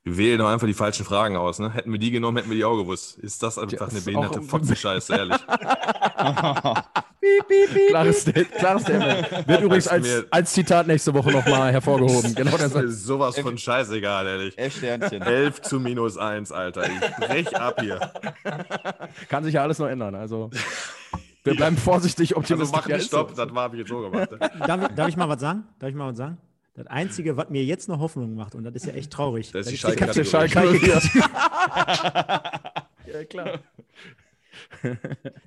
Wir wählen doch einfach die falschen Fragen aus, ne? Hätten wir die genommen, hätten wir die auch gewusst. Ist das einfach das eine behinderte Fotzenscheiße, ehrlich. Klares, Sta- klares Statement. Wird übrigens als, als Zitat nächste Woche nochmal hervorgehoben. Genau Das ist sowas von scheißegal, ehrlich. F-Sternchen. 11 zu minus 1, Alter. Ich brech ab hier. Kann sich ja alles noch ändern. Also wir bleiben vorsichtig Also optimistisch. mach Ja, nicht so. Stopp, das war, habe ich jetzt so gemacht. ne? Darf darf ich mal was sagen? Darf ich mal was sagen? Das Einzige, was mir jetzt noch Hoffnung macht, und das ist ja echt traurig. Das ist die Schalke- Schalke. Ja, klar.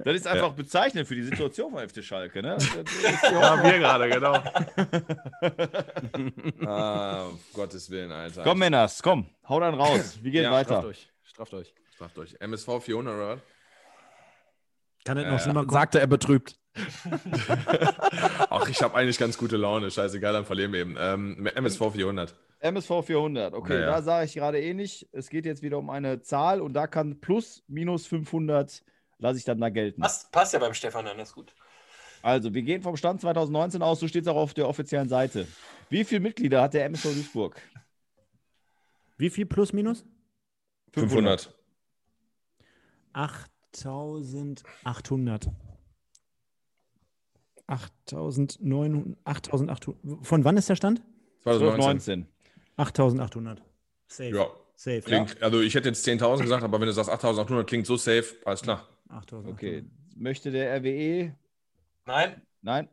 Das ist einfach bezeichnend für die Situation von FC Schalke, ne? Ja, wir gerade, genau. ah, um Gottes Willen, Alter. Komm, Männers, komm, hau dann raus. Wir gehen Ja, weiter. Straft euch. Straft euch. Straft euch. MSV 400, oder? was? Kann das Äh, noch schlimmer kommen? Sagte er betrübt. Ach, ich habe eigentlich ganz gute Laune. Scheißegal, dann verlieren wir eben. Ähm, MSV 400. MSV 400, okay, Ja, ja. da sage ich gerade eh nicht. Es geht jetzt wieder um eine Zahl und da kann plus minus 500, lasse ich dann da gelten. Passt, passt ja beim Stefan dann, das ist gut. Also, wir gehen vom Stand 2019 aus, so steht es auch auf der offiziellen Seite. Wie viele Mitglieder hat der MSV Duisburg? Wie viel plus minus? 500. 8800. 8.900, 8.800. Von wann ist der Stand? 2019. 2019. 8.800. Safe. Ja. Safe. Klingt, Also ich hätte jetzt 10.000 gesagt, aber wenn du sagst 8.800, klingt so safe, alles klar. 8.800. Okay. Möchte der RWE? Nein? Nein.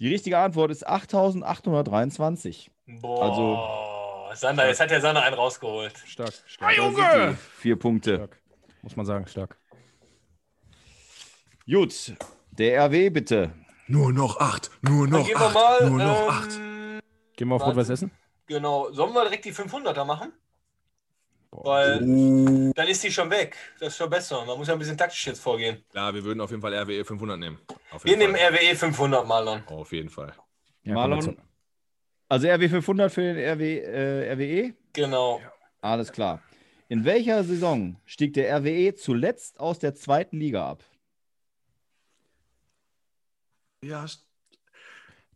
Die richtige Antwort ist 8823. Boah. Also- Sander, jetzt hat der Sander einen rausgeholt. Stark, stark. Junge! Vier Punkte. Stark. Muss man sagen, stark. Gut. Der RW bitte. Nur noch 8, nur Dann noch gehen wir 8, mal. nur noch 8. ähm, Gehen wir auf. Rot-Weiß Essen? Genau. Sollen wir direkt die 500er machen? Weil Oh. dann ist die schon weg. Das ist schon besser. Man muss ja ein bisschen taktisch jetzt vorgehen. Ja, wir würden auf jeden Fall RWE 500 nehmen. Auf Wir jeden nehmen Fall. RWE 500 Marlon. Auf jeden Fall. Ja, Marlon. Also RW 500 für den RW, äh, RWE? Genau. Alles klar. In welcher Saison stieg der RWE zuletzt aus der zweiten Liga ab? Ja,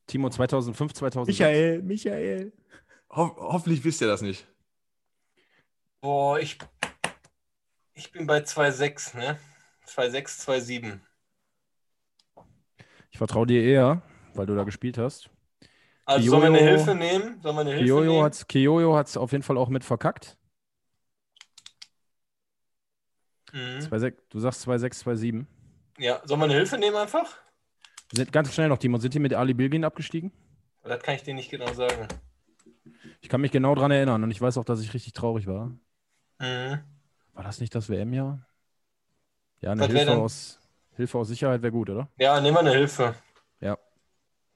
Timo 2005, 2006. Michael, Michael. ho hoffentlich wisst ihr das nicht. Boah, ich, ich bin bei 2,6, ne? 2,6, 2,7. Ich vertraue dir eher, weil du da gespielt hast. Also sollen wir eine Kiyoyo- Hilfe nehmen? Sollen wir eine Hilfe Kiyoyo nehmen? hat's, Kiyoyo hat's auf jeden Fall auch mit verkackt. Mhm. 2,6 du sagst 2,6, 2,7. Ja, sollen wir eine Hilfe nehmen einfach? Sind, ganz schnell noch, Timo, sind die mit Ali Bilgin abgestiegen? Das kann ich dir nicht genau sagen. Ich kann mich genau dran erinnern und ich weiß auch, dass ich richtig traurig war. Mhm. War das nicht das WM-Jahr? Ja, eine Hilfe aus, Hilfe aus Sicherheit wäre gut, oder? Ja, nehmen wir eine Hilfe. Ja.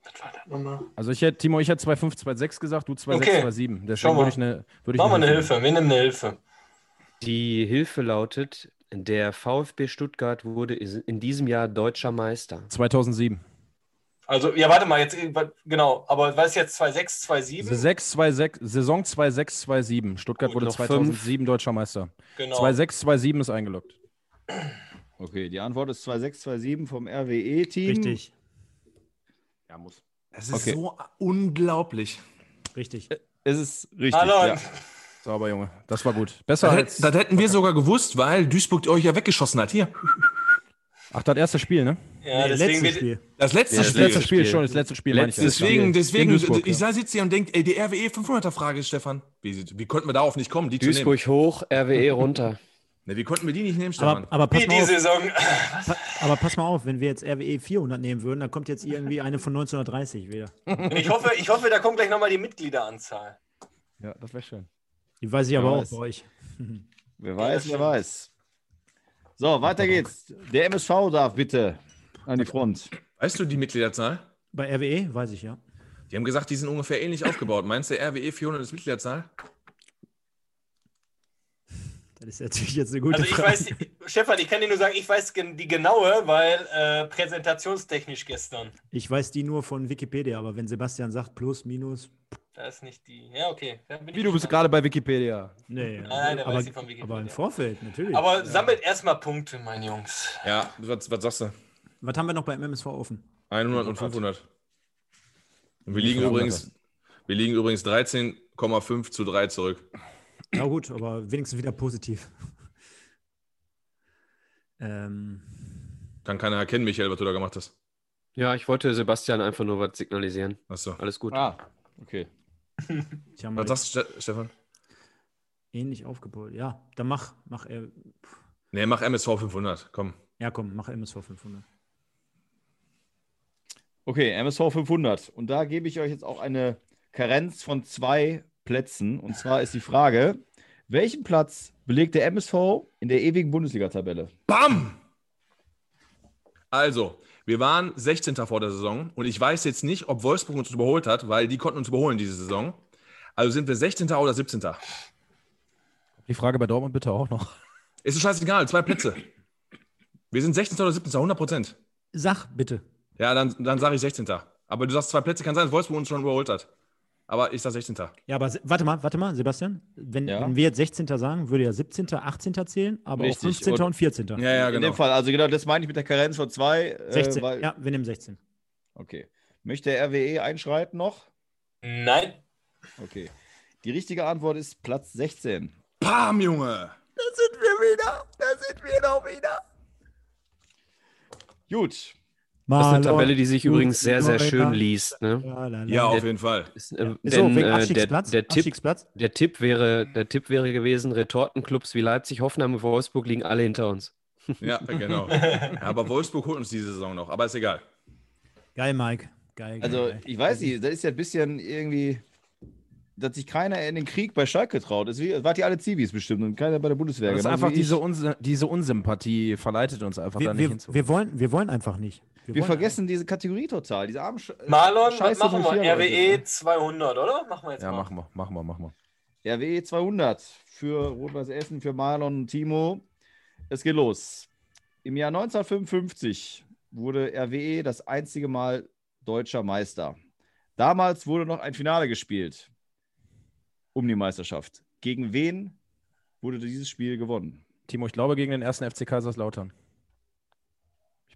Was war das nochmal? Also ich hätte, Timo, ich hätte 2,5, 2,6 gesagt, du 2,6, Okay. 2,7. Deswegen Schau mal. würde ich eine, würde ich Machen wir eine. Hilfe. Wir nehmen eine Hilfe. Die Hilfe lautet, der VfB Stuttgart wurde in diesem Jahr deutscher Meister. 2007. Also, ja, warte mal, jetzt, äh, genau, aber was ist jetzt 2,6, 2,7? 6, 2,6, Saison 2,6, 2,7. Stuttgart Gut, wurde noch 2007 deutscher Meister. Genau. 2,6, 2,7 ist eingeloggt. Okay, die Antwort ist 2627 vom RWE-Team. Richtig, Ja, muss. Es ist Okay. so unglaublich. richtig. Es ist richtig. Hallo. Ja. Sauber, Junge. Das war gut. Besser Das, als. das hätten wir sogar gewusst, weil Duisburg euch ja weggeschossen hat. Hier. Ach, das erste Spiel, ne? Ja, Nee, deswegen letztes wird, Spiel. Das letzte Ja, Das Spiel. letzte Spiel, Spiel. schon, das letzte Spiel ja. Deswegen, deswegen, Duisburg, ich ja. sitze hier und denke, ey, die RWE 500er Frage ist, Stefan. Wie, wie konnten wir darauf nicht kommen, die? Duisburg hoch, RWE runter. Ne, wie konnten wir die nicht nehmen, Stefan? Aber, aber, pass wie mal die auf, Saison. pa aber pass mal auf, wenn wir jetzt RWE 400 nehmen würden, dann kommt jetzt irgendwie eine von 1930 wieder. Ich hoffe, ich hoffe, da kommt gleich nochmal die Mitgliederanzahl. Ja, das wäre schön. Die weiß ich aber Wer auch weiß. bei euch. Wer weiß, wer weiß. So, weiter geht's. Der MSV darf bitte an die Front. Weißt du die Mitgliederzahl? Bei RWE weiß ich ja. Die haben gesagt, die sind ungefähr ähnlich aufgebaut. Meinst du, RWE 400 ist Mitgliederzahl? Das ist natürlich jetzt eine gute Also ich Frage. weiß, Stefan, ich kann dir nur sagen, ich weiß die genaue, weil äh, präsentationstechnisch gestern. Ich weiß die nur von Wikipedia, aber wenn Sebastian sagt plus, minus, Da ist nicht die. Ja, okay. Wie, ich du bist gerade bei Wikipedia. nee. nein, der aber, weiß die von Wikipedia. aber im Vorfeld, natürlich. Aber sammelt erstmal Punkte, mein Jungs. Ja, was, was sagst du? Was haben wir noch beim MSV offen? 100 und 500. Und wir liegen, 500. übrigens, wir liegen übrigens 13,5 zu 3 zurück. Na gut, aber wenigstens wieder positiv. ähm, Kann keiner erkennen, Michael, was du da gemacht hast. Ja, ich wollte Sebastian einfach nur was signalisieren. Achso. Alles gut. Ah, okay. Was sagst du, Ste- Stefan? ähnlich aufgebaut. Ja, dann mach, mach er. Nee, mach MSV 500. Komm. Ja, komm, mach MSV 500. Okay, MSV 500. Und da gebe ich euch jetzt auch eine Karenz von zwei Plätzen. Und zwar ist die Frage, welchen Platz belegt der MSV in der ewigen Bundesliga-Tabelle? Bam! Also, wir waren 16. vor der Saison und ich weiß jetzt nicht, ob Wolfsburg uns überholt hat, weil die konnten uns überholen diese Saison. Also sind wir 16. oder 17. Die Frage bei Dortmund bitte auch noch. Ist es scheißegal, zwei Plätze. Wir sind 16. oder 17. 100 Prozent. Sag bitte. Ja, dann, dann sage ich 16. Aber du sagst zwei Plätze, kann sein, dass Wolfsburg uns schon überholt hat. Aber ich sage 16. Ja, aber warte mal, warte mal, Sebastian. Wenn, Ja? wenn wir jetzt 16. sagen, würde ja 17., 18. zählen, aber Richtig. auch 15. Und- und 14. Ja, ja, In genau. dem Fall, also genau, das meine ich mit der Karenz von zwei. äh, 16. weil, ja, wir nehmen 16. Okay. Möchte der RWE einschreiten noch? Nein. Okay. Die richtige Antwort ist Platz 16. Pam, Junge! Da sind wir wieder. Da sind wir doch wieder. Gut. Das ist eine Tabelle, die sich übrigens sehr, sehr schön liest. Ne? Ja, auf jeden Fall. Ist, äh, so, denn, wegen der, Tipp, Abstiegsplatz. der, Tipp wäre, der Tipp wäre gewesen, Retortenclubs wie Leipzig, Hoffenheim und Wolfsburg liegen alle hinter uns. Ja, genau. Aber Wolfsburg holt uns diese Saison noch, aber ist egal. Geil, Mike. Geil, geil, Also, ich weiß nicht, das ist ja ein bisschen irgendwie, dass sich keiner in den Krieg bei Schalke traut. Das wie- wart ihr alle Zivis bestimmt und keiner bei der Bundeswehr. Das ist einfach diese, Unse diese Unsympathie verleitet uns einfach da wir, nicht wir, hinzu. wir, wollen, wir wollen einfach nicht. Wir wollen vergessen diese Kategorie total. Diese armen Sch Marlon, Scheiße machen wir? 04 Leute, RWE 200, oder? Machen wir jetzt ja, mal. machen wir, machen wir, machen wir. RWE 200 für Rot-Weiß Essen, für Marlon und Timo. Es geht los. Im Jahr 1955 wurde RWE das einzige Mal deutscher Meister. Damals wurde noch ein Finale gespielt um die Meisterschaft. Gegen wen wurde dieses Spiel gewonnen? Timo, ich glaube gegen den ersten FC Kaiserslautern.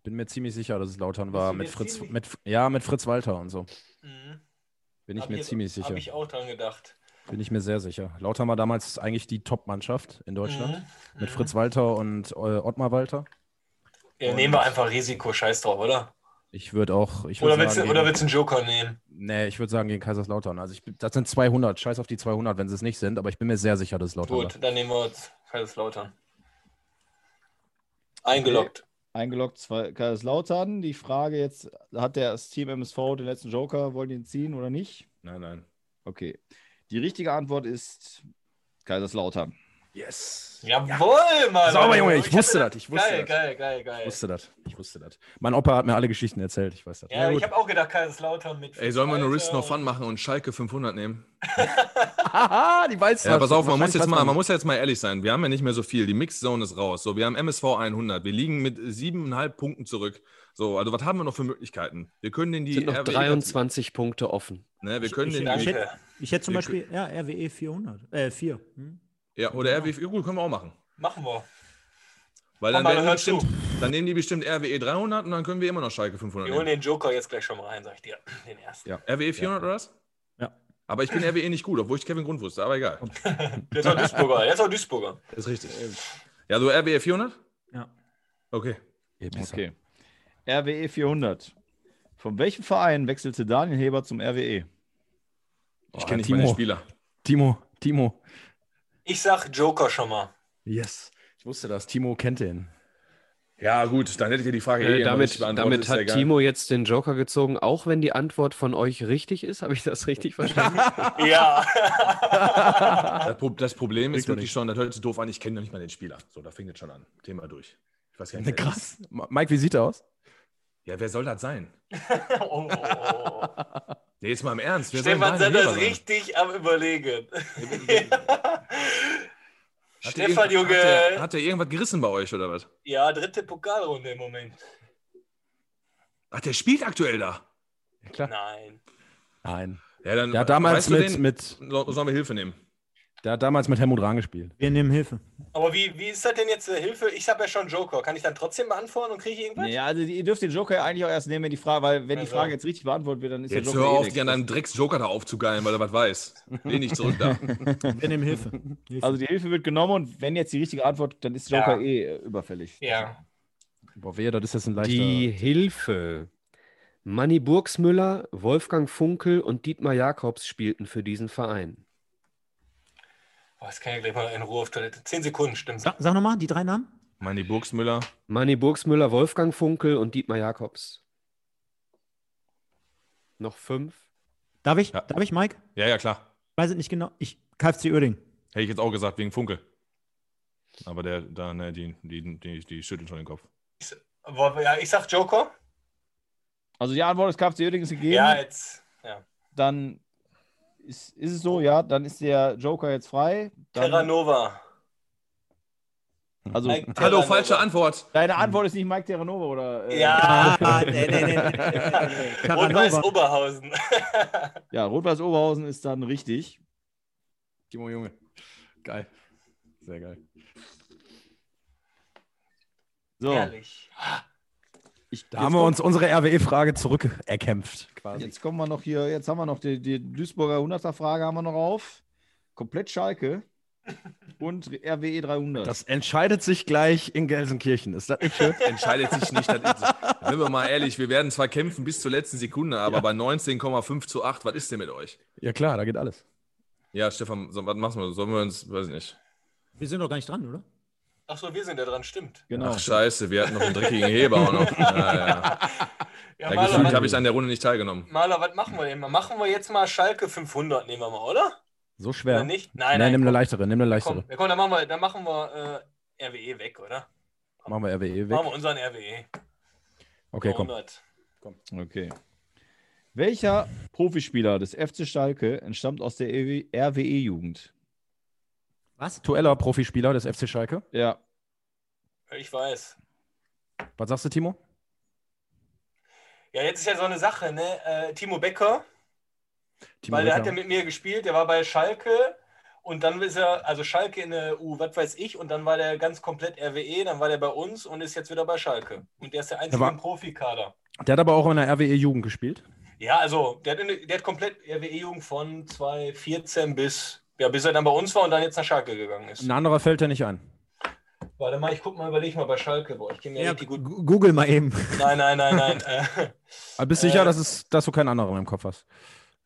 Bin mir ziemlich sicher, dass es Lautern war. du Mit Fritz, mit, ja, mit Fritz Walter und so. Mhm. Bin ich Hab mir ich- ziemlich sicher. Habe ich auch dran gedacht. Bin ich mir sehr sicher. Lautern war damals eigentlich die Top-Mannschaft in Deutschland. Mhm. Mit Mhm. Fritz Walter und äh, Ottmar Walter. Ja, nehmen wir einfach Risiko, scheiß drauf, oder? Ich würde auch. Ich würd Oder willst, du, sagen, oder gegen- willst du einen Joker nehmen? Nee, ich würde sagen gegen Kaiserslautern. Also ich, das sind 200. Scheiß auf die 200, wenn sie es nicht sind. Aber ich bin mir sehr sicher, dass es Lautern Gut, dann nehmen wir uns Kaiserslautern. Eingeloggt. Eingeloggt zwei- Kaiserslautern. Die Frage jetzt, hat der das Team MSV den letzten Joker, wollen die ihn ziehen oder nicht? Nein, nein. Okay. Die richtige Antwort ist Kaiserslautern. Yes. Jawohl, Mann. Sauber, Junge, ich wusste das, ich wusste geil, das. Geil, geil, geil, Ich wusste das. Ich wusste das. Mein Opa hat mir alle Geschichten erzählt. Ich weiß das. Ja, ich habe auch gedacht, Kaiserslautern mit. Ey, sollen wir nur Risk No Fun machen und Schalke 500 nehmen? Haha, die weiß Ja, das. pass auf, man muss, jetzt mal, man muss jetzt mal ehrlich sein. Wir haben ja nicht mehr so viel. Die Mixed Zone ist raus. So, wir haben MSV 100. Wir liegen mit siebeneinhalb Punkten zurück. So, also was haben wir noch für Möglichkeiten? Wir können in die sind noch RWE 23 Punkte offen. Ne, wir können ich- den, ich- Danke. Ich hätte zum Beispiel, ja, RWE 400. Äh, 4. Hm? Ja, oder RWE, gut, können wir auch machen. Machen wir. Weil dann, hör bestimmt, dann nehmen die bestimmt RWE 300 und dann können wir immer noch Schalke 500 Wir holen den Joker jetzt gleich schon mal rein, sag ich dir. Den ersten. Ja. RWE 400 oder was? Ja. Aber ich bin RWE nicht gut, obwohl ich Kevin Grund wusste, aber egal. Der ist auch Duisburger. Der ist auch Duisburger. Das ist richtig. Ja, so RWE 400? Ja. Okay. Okay. RWE 400. Von welchem Verein wechselte Daniel Heber zum? RWE? Ich kenne nicht Timo. meine Spieler. Timo, Timo. Ich sag Joker schon mal. Yes. Ich wusste das. Timo kennt den. Ja, gut, dann hättet ihr die Frage Äh, eh damit damit hat. Timo jetzt den Joker gezogen, auch wenn die Antwort von euch richtig ist. Habe ich das richtig verstanden? Ja. Das, Pro- das Problem ist Kriegt wirklich nicht. schon, das hört sich doof an, ich kenne noch nicht mal den Spieler. So, da fängt es schon an. Thema durch. Ich weiß gar nicht, ist. Krass. Mike, wie sieht er aus? Ja, wer soll das sein? Oh, oh, oh. Nee, jetzt mal im Ernst. Wer Stefan Sender ist richtig am Überlegen. Stefan, Junge. Hat der, hat der irgendwas gerissen bei euch oder was? Ja, dritte Pokalrunde im Moment. Ach, der spielt aktuell da. Klar. Nein. Nein. Ja, dann hat damals weißt du mit, den? mit, Sollen wir Hilfe nehmen? Der hat damals mit Helmut Rahn gespielt. Wir nehmen Hilfe. Aber wie, wie ist das denn jetzt äh, Hilfe? Ich habe ja schon Joker. Kann ich dann trotzdem beantworten und kriege ich irgendwas? Nee, also ihr dürft den Joker ja eigentlich auch erst nehmen, wenn die Frage, weil wenn die Also. Frage jetzt richtig beantwortet wird, dann ist Jetzt der hör Joker eh auf, weg. dir an deinem Drecks-Joker da aufzugeilen, weil er was weiß. Lehn dich zurück da. Wir nehmen Hilfe. Hilfe. Also die Hilfe wird genommen und wenn jetzt die richtige Antwort, dann ist Joker Ja. eh äh, überfällig. Ja. Boah, wehe, das ist jetzt ein leichter. Die Hilfe. Manny Burgsmüller, Wolfgang Funkel und Dietmar Jakobs spielten für diesen Verein. Boah, jetzt kann ich gleich mal in Ruhe auf Toilette. Zehn Sekunden, stimmt. Sag, sag nochmal die drei Namen. Manni Burgsmüller. Manny Burgsmüller, Wolfgang Funkel und Dietmar Jakobs. Noch fünf? Darf ich? Ja. Darf ich, Mike? Ja, ja, klar. Weiß es nicht genau. Ich, KFC Uerding. Hätte ich jetzt auch gesagt, wegen Funkel. Aber der, da, ne, die, die, die, die schütteln schon den Kopf. Ja, ich sag Joker. Also die Antwort ist KFC Uerdingen ist gegeben. Ja, jetzt. Ja. Dann ist, ist es so, ja, dann ist der Joker jetzt frei. Dann, Terranova. also Mike Hallo, Terranova. falsche Antwort. deine Antwort ist nicht Mike Terranova oder? äh, Ja. Ah, nee, nee, nee. nee. Rot-Weiß. Oberhausen. Ja, Rot-Weiß Oberhausen ist dann richtig. Timo Junge. Geil. Sehr geil. So, Ehrlich. Ich, Da haben wir uns unsere RWE-Frage zurückerkämpft, quasi. Jetzt kommen wir noch hier, jetzt haben wir noch die, die Duisburger 100er-Frage haben wir noch auf. Komplett Schalke. und RWE 300. Das entscheidet sich gleich in Gelsenkirchen. Ist das nicht schön? Entscheidet sich nicht. Sind wir mal ehrlich, wir werden zwar kämpfen bis zur letzten Sekunde, aber bei 19,5 zu 8, was ist denn mit euch? ja klar, da geht alles. Ja, Stefan, so, was machen wir? Sollen wir uns, weiß ich nicht. Wir sind doch gar nicht dran, oder? Ach so, wir sind ja dran, stimmt. genau. Ach, scheiße, wir hatten noch einen dreckigen Heber auch noch. Ja, ja. Ja, Ja, Maler, gefühlt was, habe ich an der Runde nicht teilgenommen. Maler, was machen wir denn mal? Machen wir jetzt mal Schalke 500, nehmen wir mal, oder? So Oder schwer. nicht? Nein, Nein, nein, nimm eine komm, leichtere, nimm eine leichtere. komm, ja, komm, dann machen wir, dann machen wir äh, RWE weg, oder? Machen wir RWE weg. Machen wir unseren RWE. Okay, komm. 100. Okay. Welcher Profispieler des FC Schalke entstammt aus der RWE-Jugend? Was? Aktueller Profispieler des FC Schalke. Ja. Ich weiß. Was sagst du, Timo? Ja, jetzt ist ja so eine Sache, ne? Äh, Timo Becker, Timo weil der hat ja Becker. mit mir gespielt, der war bei Schalke und dann ist er, also Schalke in der U, was weiß ich, und dann war der ganz komplett RWE, dann war der bei uns und ist jetzt wieder bei Schalke. Und der ist der einzige war- im Profikader. Der hat aber auch in der RWE-Jugend gespielt. Ja, also der hat, in, der hat komplett RWE-Jugend von 2014 bis, ja, bis er dann bei uns war und dann jetzt nach Schalke gegangen ist. Ein anderer fällt dir nicht ein. Warte mal, ich guck mal, überleg mal bei Schalke. Boah, ich kenne ja, Ja, richtig gut. gu- Google mal eben. Nein, nein, nein, nein. äh, Aber bist sicher, Äh. dass, es, dass du keinen anderen im Kopf hast?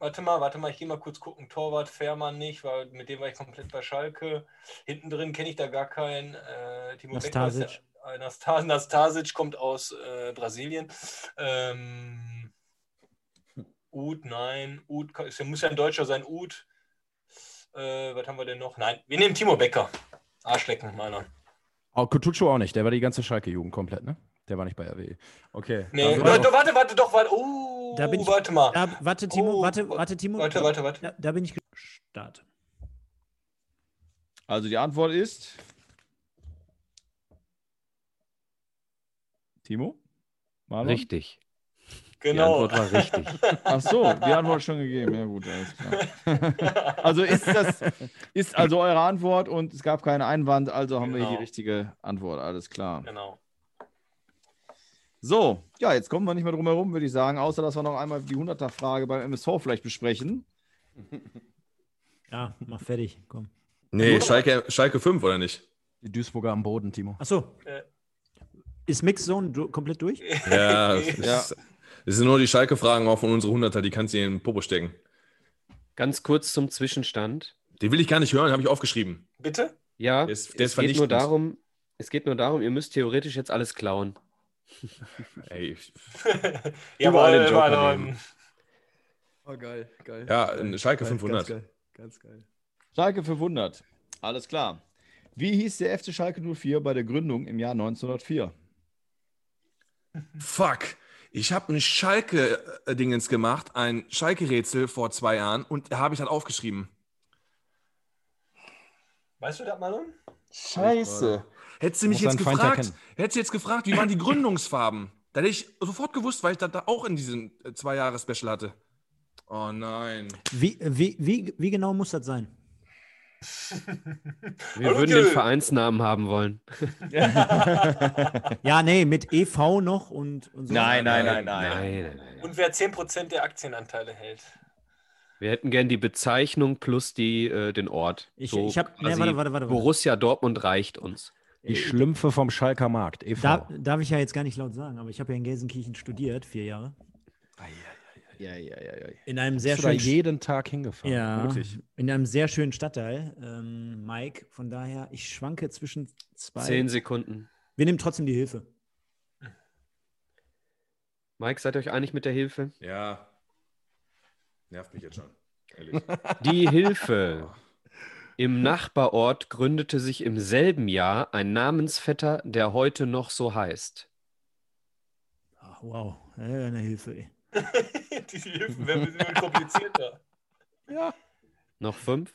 warte mal, warte mal, ich gehe mal kurz gucken. Torwart Fährmann nicht, weil mit dem war ich komplett bei Schalke. Hinten drin kenne ich da gar keinen. Äh, Timo Becker ist Nastasic. ja, äh, Nastas- Nastasic kommt aus äh, Brasilien. Ähm, Ud, nein. Ud muss ja ein Deutscher sein. Ud. Äh, was haben wir denn noch? Nein, wir nehmen Timo Becker. Arschlecken, meiner. Oh, Kutucu auch nicht. Der war die ganze Schalke-Jugend komplett, ne? Der war nicht bei RWE. Okay. Nee, Also- warte, warte, warte, doch, warte. Oh, Da bin ich- warte mal. Da, warte, Timo, Oh, warte, warte, Timo. Warte, warte, warte. Da, da bin ich gestartet. Also die Antwort ist. Timo? Marlon? Richtig. Die Genau. Antwort war richtig. Ach so, die Antwort schon gegeben. Ja, gut, alles klar. also ist das ist also eure Antwort und es gab keinen Einwand, also haben wir hier die Genau. richtige Antwort. Alles klar. Genau. So, ja, jetzt kommen wir nicht mehr drum herum, würde ich sagen, außer dass wir noch einmal die 100er-Frage beim MSV vielleicht besprechen. Ja, mach fertig. Komm. Nee, Schalke, Schalke 5, oder nicht? Die Duisburger am Boden, Timo. Achso. Äh. Ist Mixzone du komplett durch? Ja, das, Ja. Ist, das sind nur die Schalke-Fragen auch von unseren 100er, die kannst du in den Popo stecken. Ganz kurz zum Zwischenstand. Den will ich gar nicht hören, habe ich aufgeschrieben. Bitte? Ja, Der ist- der es ist geht nur darum, es geht nur darum, ihr müsst theoretisch jetzt alles klauen. Ey, ich- Überall den Joker nehmen. Oh, geil, geil. ja, ein Schalke 500. Ganz geil. Schalke 500. Alles klar. Wie hieß der FC Schalke 04 bei der Gründung im Jahr 1904? Fuck. Ich habe ein Schalke-Dingens gemacht, ein Schalke-Rätsel vor zwei Jahren und da habe ich das aufgeschrieben. Weißt du das, Marlon? Scheiße. Hättest du mich jetzt gefragt, hättest du jetzt gefragt, wie waren die Gründungsfarben? Da hätte ich sofort gewusst, weil ich das da auch in diesem äh, zwei Jahre Special hatte. Oh nein. Wie, wie, wie, wie genau muss das sein? Wir würden den Vereinsnamen haben wollen. Ja, nee, mit EV noch und, und so. Nein, nein, nein, Nein, nein. nein, nein. Und wer 10% der Aktienanteile hält. Wir hätten gern die Bezeichnung plus die, äh, den Ort. Ich, So ich habe. Nee, warte, warte, warte. Borussia Dortmund reicht uns. Die Schlümpfe vom Schalker Markt. E.V. Da, darf ich ja jetzt gar nicht laut sagen, aber ich habe ja in Gelsenkirchen studiert, vier Jahre. Ja, ja, ja, ja. In einem sehr schönen jeden Tag hingefahren. Ja, Wirklich. in einem sehr schönen Stadtteil, ähm, Mike. Von daher, ich schwanke zwischen zwei. Zehn Sekunden. Wir nehmen trotzdem die Hilfe. Mike, seid ihr euch einig mit der Hilfe? Ja. Nervt mich jetzt schon. Ehrlich. Die Hilfe. Im Nachbarort gründete sich im selben Jahr ein Namensvetter, der heute noch so heißt. Ach, wow, eine Hilfe. Ey. Die Hilfen werden ein bisschen komplizierter. Noch fünf?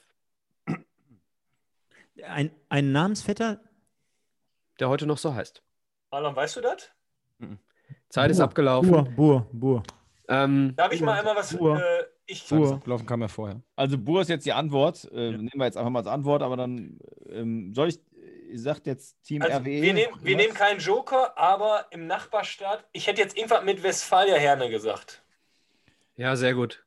Ein, ein Namensvetter? Der heute noch so heißt. Marlon, weißt du das? Zeit ist Bur, abgelaufen. Bur, Bur, Bur. Ähm, Darf ich mal einmal was. Uhr. Äh, ich, Uhr. Laufen kam ja vorher. Also Bur ist jetzt die Antwort. Äh, Nehmen wir jetzt einfach mal als Antwort, aber dann ähm, soll ich, sagt jetzt Team also, RWE. wir, nehmen, wir nehmen keinen Joker, aber im Nachbarstaat. Ich hätte jetzt irgendwas mit Westfalia Herne gesagt. ja, sehr gut.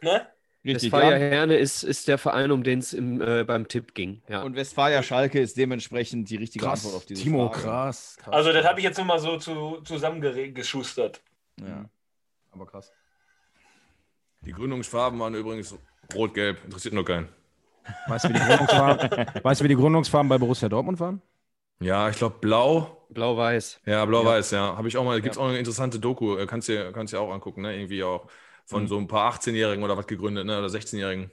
Ne? Richtig. Westfalia ja. Herne ist, ist der Verein, um den es äh, beim Tipp ging. Ja. Und Westfalia Schalke ist dementsprechend die richtige Krass, Antwort auf diese Timo, Frage. krass, krass. Also, das habe ich jetzt nur mal so zu, zusammengeschustert. Ja. Aber krass. Die Gründungsfarben waren übrigens rot-gelb. Interessiert nur keinen. Weißt du, wie die Gründungsfarben, weißt wie die Gründungsfarben bei Borussia Dortmund waren? Ja, ich glaube blau. Blau-Weiß. Ja, blau-weiß, ja. Habe ich auch mal, gibt es auch eine interessante Doku, äh, kannst du kannst dir auch angucken, ne? Irgendwie auch von Mhm. so ein paar 18-Jährigen oder was gegründet, ne? Oder 16-Jährigen.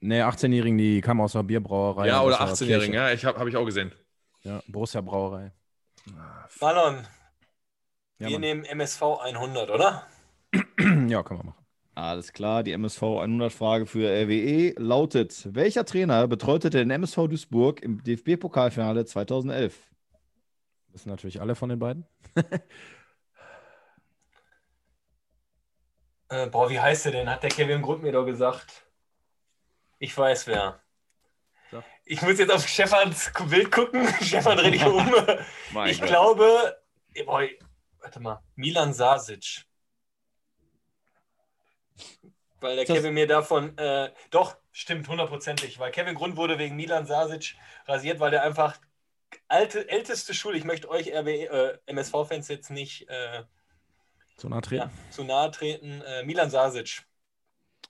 Nee, 18-Jährigen, die kamen aus der Bierbrauerei. Ja, oder der 18-Jährigen, Kirche. ja, ich habe hab ich auch gesehen. Ja, Borussia Brauerei. Marlon, Ja, wir Mann. nehmen MSV 100, oder? ja, können wir machen. Alles klar, die MSV 100-Frage für RWE lautet: Welcher Trainer betreute den MSV Duisburg im DFB-Pokalfinale 2011? Wissen natürlich alle von den beiden. Äh, boah, wie heißt der denn? Hat der Kevin Grund mir doch gesagt. Ich weiß wer. Sag. Ich muss jetzt auf Stefans Bild gucken. Stefan, dreh dich um. Ich Gott. glaube, boah, warte mal, Milan Sasic. Weil der Das- Kevin mir davon, äh, doch, stimmt, hundertprozentig, weil Kevin Grund wurde wegen Milan Sasic rasiert, weil der einfach alte, älteste Schule, ich möchte euch äh, MSV-Fans jetzt nicht äh, So nah treten. ja, zu nahe treten, äh, Milan Sasic.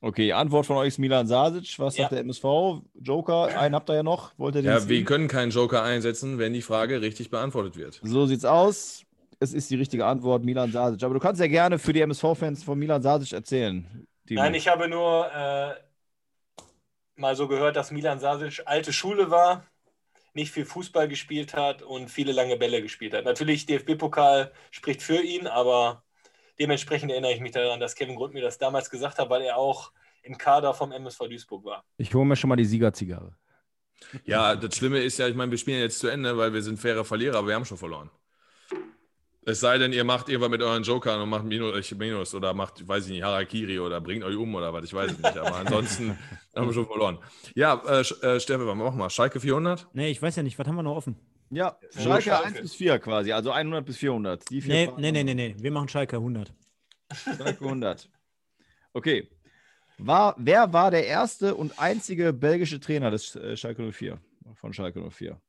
Okay, Antwort von euch ist Milan Sasic. Was Ja. sagt der MSV? Joker, einen habt ihr ja noch. Wollt ihr den Ja, ziehen? wir können keinen Joker einsetzen, wenn die Frage richtig beantwortet wird. So sieht's aus. Es ist die richtige Antwort, Milan Sasic. Aber du kannst ja gerne für die MSV-Fans von Milan Sasic erzählen. Timo. Nein, ich habe nur äh, mal so gehört, dass Milan Sasic alte Schule war, nicht viel Fußball gespielt hat und viele lange Bälle gespielt hat. Natürlich, DFB-Pokal spricht für ihn, aber dementsprechend erinnere ich mich daran, dass Kevin Grund mir das damals gesagt hat, weil er auch im Kader vom MSV Duisburg war. Ich hole mir schon mal die Siegerzigarre. Ja, das Schlimme ist ja, ich meine, wir spielen jetzt zu Ende, weil wir sind faire Verlierer, aber wir haben schon verloren. Es sei denn, ihr macht irgendwas mit euren Jokern und macht Minus, Minus oder macht, weiß ich nicht, Harakiri oder bringt euch um oder was, ich weiß es nicht. Aber ansonsten haben wir schon verloren. Ja, äh, äh, Stefan, mach mal. Schalke 400? Nee, ich weiß ja nicht, was haben wir noch offen? Ja, Schalke Schalke. 1 bis 4 quasi, also 100 bis 400. Die vier Nee, Fragen nee, nee, nee, wir. nee. Wir machen Schalke 100. Schalke 100. Okay. War, wer war der erste und einzige belgische Trainer des äh, Schalke 04? Von Schalke 04.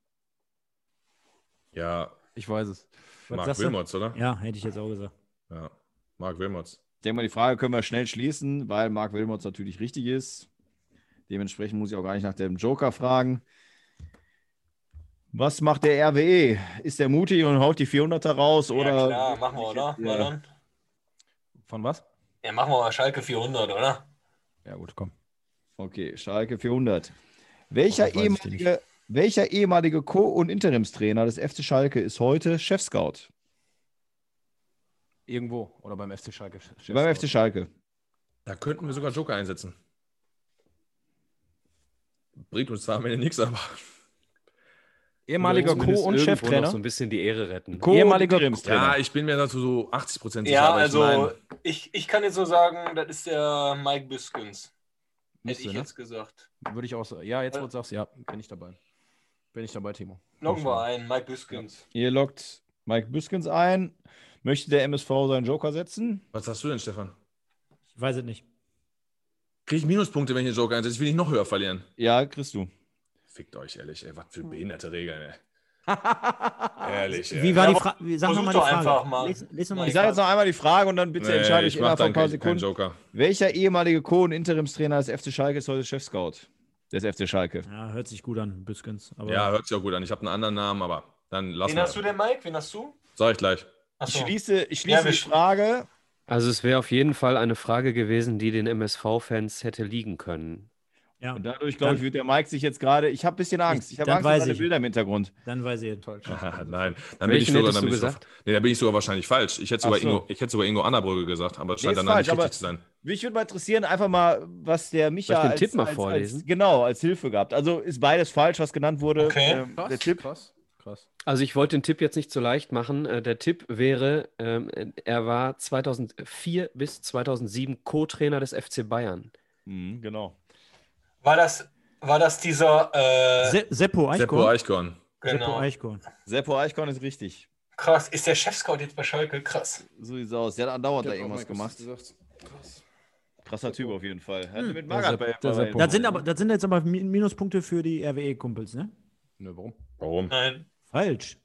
Ja, Ich weiß es. Du? Wilmots, oder? Ja, hätte ich jetzt auch gesagt. Ja, Marc Wilmots. Ich denke mal, die Frage können wir schnell schließen, weil Marc Wilmots natürlich richtig ist. Dementsprechend muss ich auch gar nicht nach dem Joker fragen. Was macht der RWE? Ist der mutig und haut die 400er raus? Oder ja, klar, machen wir, oder? Ja. Von was? Ja, machen wir mal Schalke 400, oder? Ja, gut, komm. Okay, Schalke 400. Welcher, Oh, ehemalige, welcher ehemalige Co- und Interimstrainer des FC Schalke ist heute Chefscout? Irgendwo. Oder beim FC Schalke. Beim FC Schalke. Da könnten wir sogar Joker einsetzen. Bringt uns zwar am Ende nichts, aber Ehemaliger Co- und Cheftrainer. noch so ein bisschen die Ehre retten. Co- und Ehemaliger- Interimstrainer. ja, ich bin mir dazu so 80 Prozent sicher. Ja, also ich ich, ich kann jetzt so sagen, das ist der Mike Biskins. Hätte ich ne? jetzt gesagt. Würde ich auch sagen. Ja, jetzt wo du sagst, ja, bin ich dabei. Bin ich dabei, Timo. Loggen wir ein, Mike Biskins. Ihr lockt Mike Büskens ein. Möchte der MSV seinen Joker setzen? was sagst du denn, Stefan? Ich weiß es nicht. Kriege ich Minuspunkte, wenn ich den Joker einsetze? Ich will nicht noch höher verlieren. Ja, kriegst du. Fickt euch, ehrlich, ey. Was für behinderte Regeln, ey. Ehrlich, ey. Wie war Ja, die aber Frage? Sag nochmal die doch Frage. einfach mal. Les, mal Ich die sage jetzt noch einmal die Frage und dann bitte Nee, entscheide ich ich mach innerhalb von dann ein paar Sekunden. Joker. Welcher ehemalige Co- und Interimstrainer des FC Schalke ist heute Chefscout? Des FC Schalke. Ja, hört sich gut an. Aber Ja, hört sich auch gut an. Ich habe einen anderen Namen, aber dann lass Wen mal. hast du denn, Mike? Wen hast du? Sag ich gleich. Ich Achso. schließe, ich Ja, schließe wir die Frage. Also es wäre auf jeden Fall eine Frage gewesen, die den MSV-Fans hätte liegen können. ja, Und dadurch, glaube ich, wird der Mike sich jetzt gerade. Ich habe ein bisschen Angst. Ich habe Dann Angst weiß seine ich. Bilder im Hintergrund. dann weiß ich. Nein, dann bin ich sogar, dann bin ich gesagt? so, nee, da bin ich sogar wahrscheinlich falsch. Ich hätte sogar, so. Ingo, ich hätte sogar Ingo Annabrügge gesagt, aber es Nee, scheint ist dann, dann falsch, nicht aber- richtig zu sein. Mich würde mal interessieren, einfach mal, was der Micha Soll ich den als, Tipp mal als, vorlesen? Als, genau, als Hilfe gehabt. Also ist beides falsch, was genannt wurde. Okay. Ähm, der Tipp. Krass. Krass. Also ich wollte den Tipp jetzt nicht so leicht machen. Äh, Der Tipp wäre, ähm, er war 2004 bis 2007 Co-Trainer des FC Bayern. Mhm, genau. War das, war das dieser. Äh, Se Seppo Seppo Eichkorn. Eichkorn. Seppo genau. Eichkorn. Seppo Eichkorn ist richtig. Krass. Ist der Chefscout jetzt bei Schalke? Krass. So sieht's aus. Der hat andauernd da irgendwas gemacht. Krasser Typ auf jeden Fall. Hm. mit Magath bei, der bei, Das sind, aber, das sind jetzt aber Mi- Minuspunkte für die RWE-Kumpels, ne? Nö, warum? Warum? Nein. Falsch.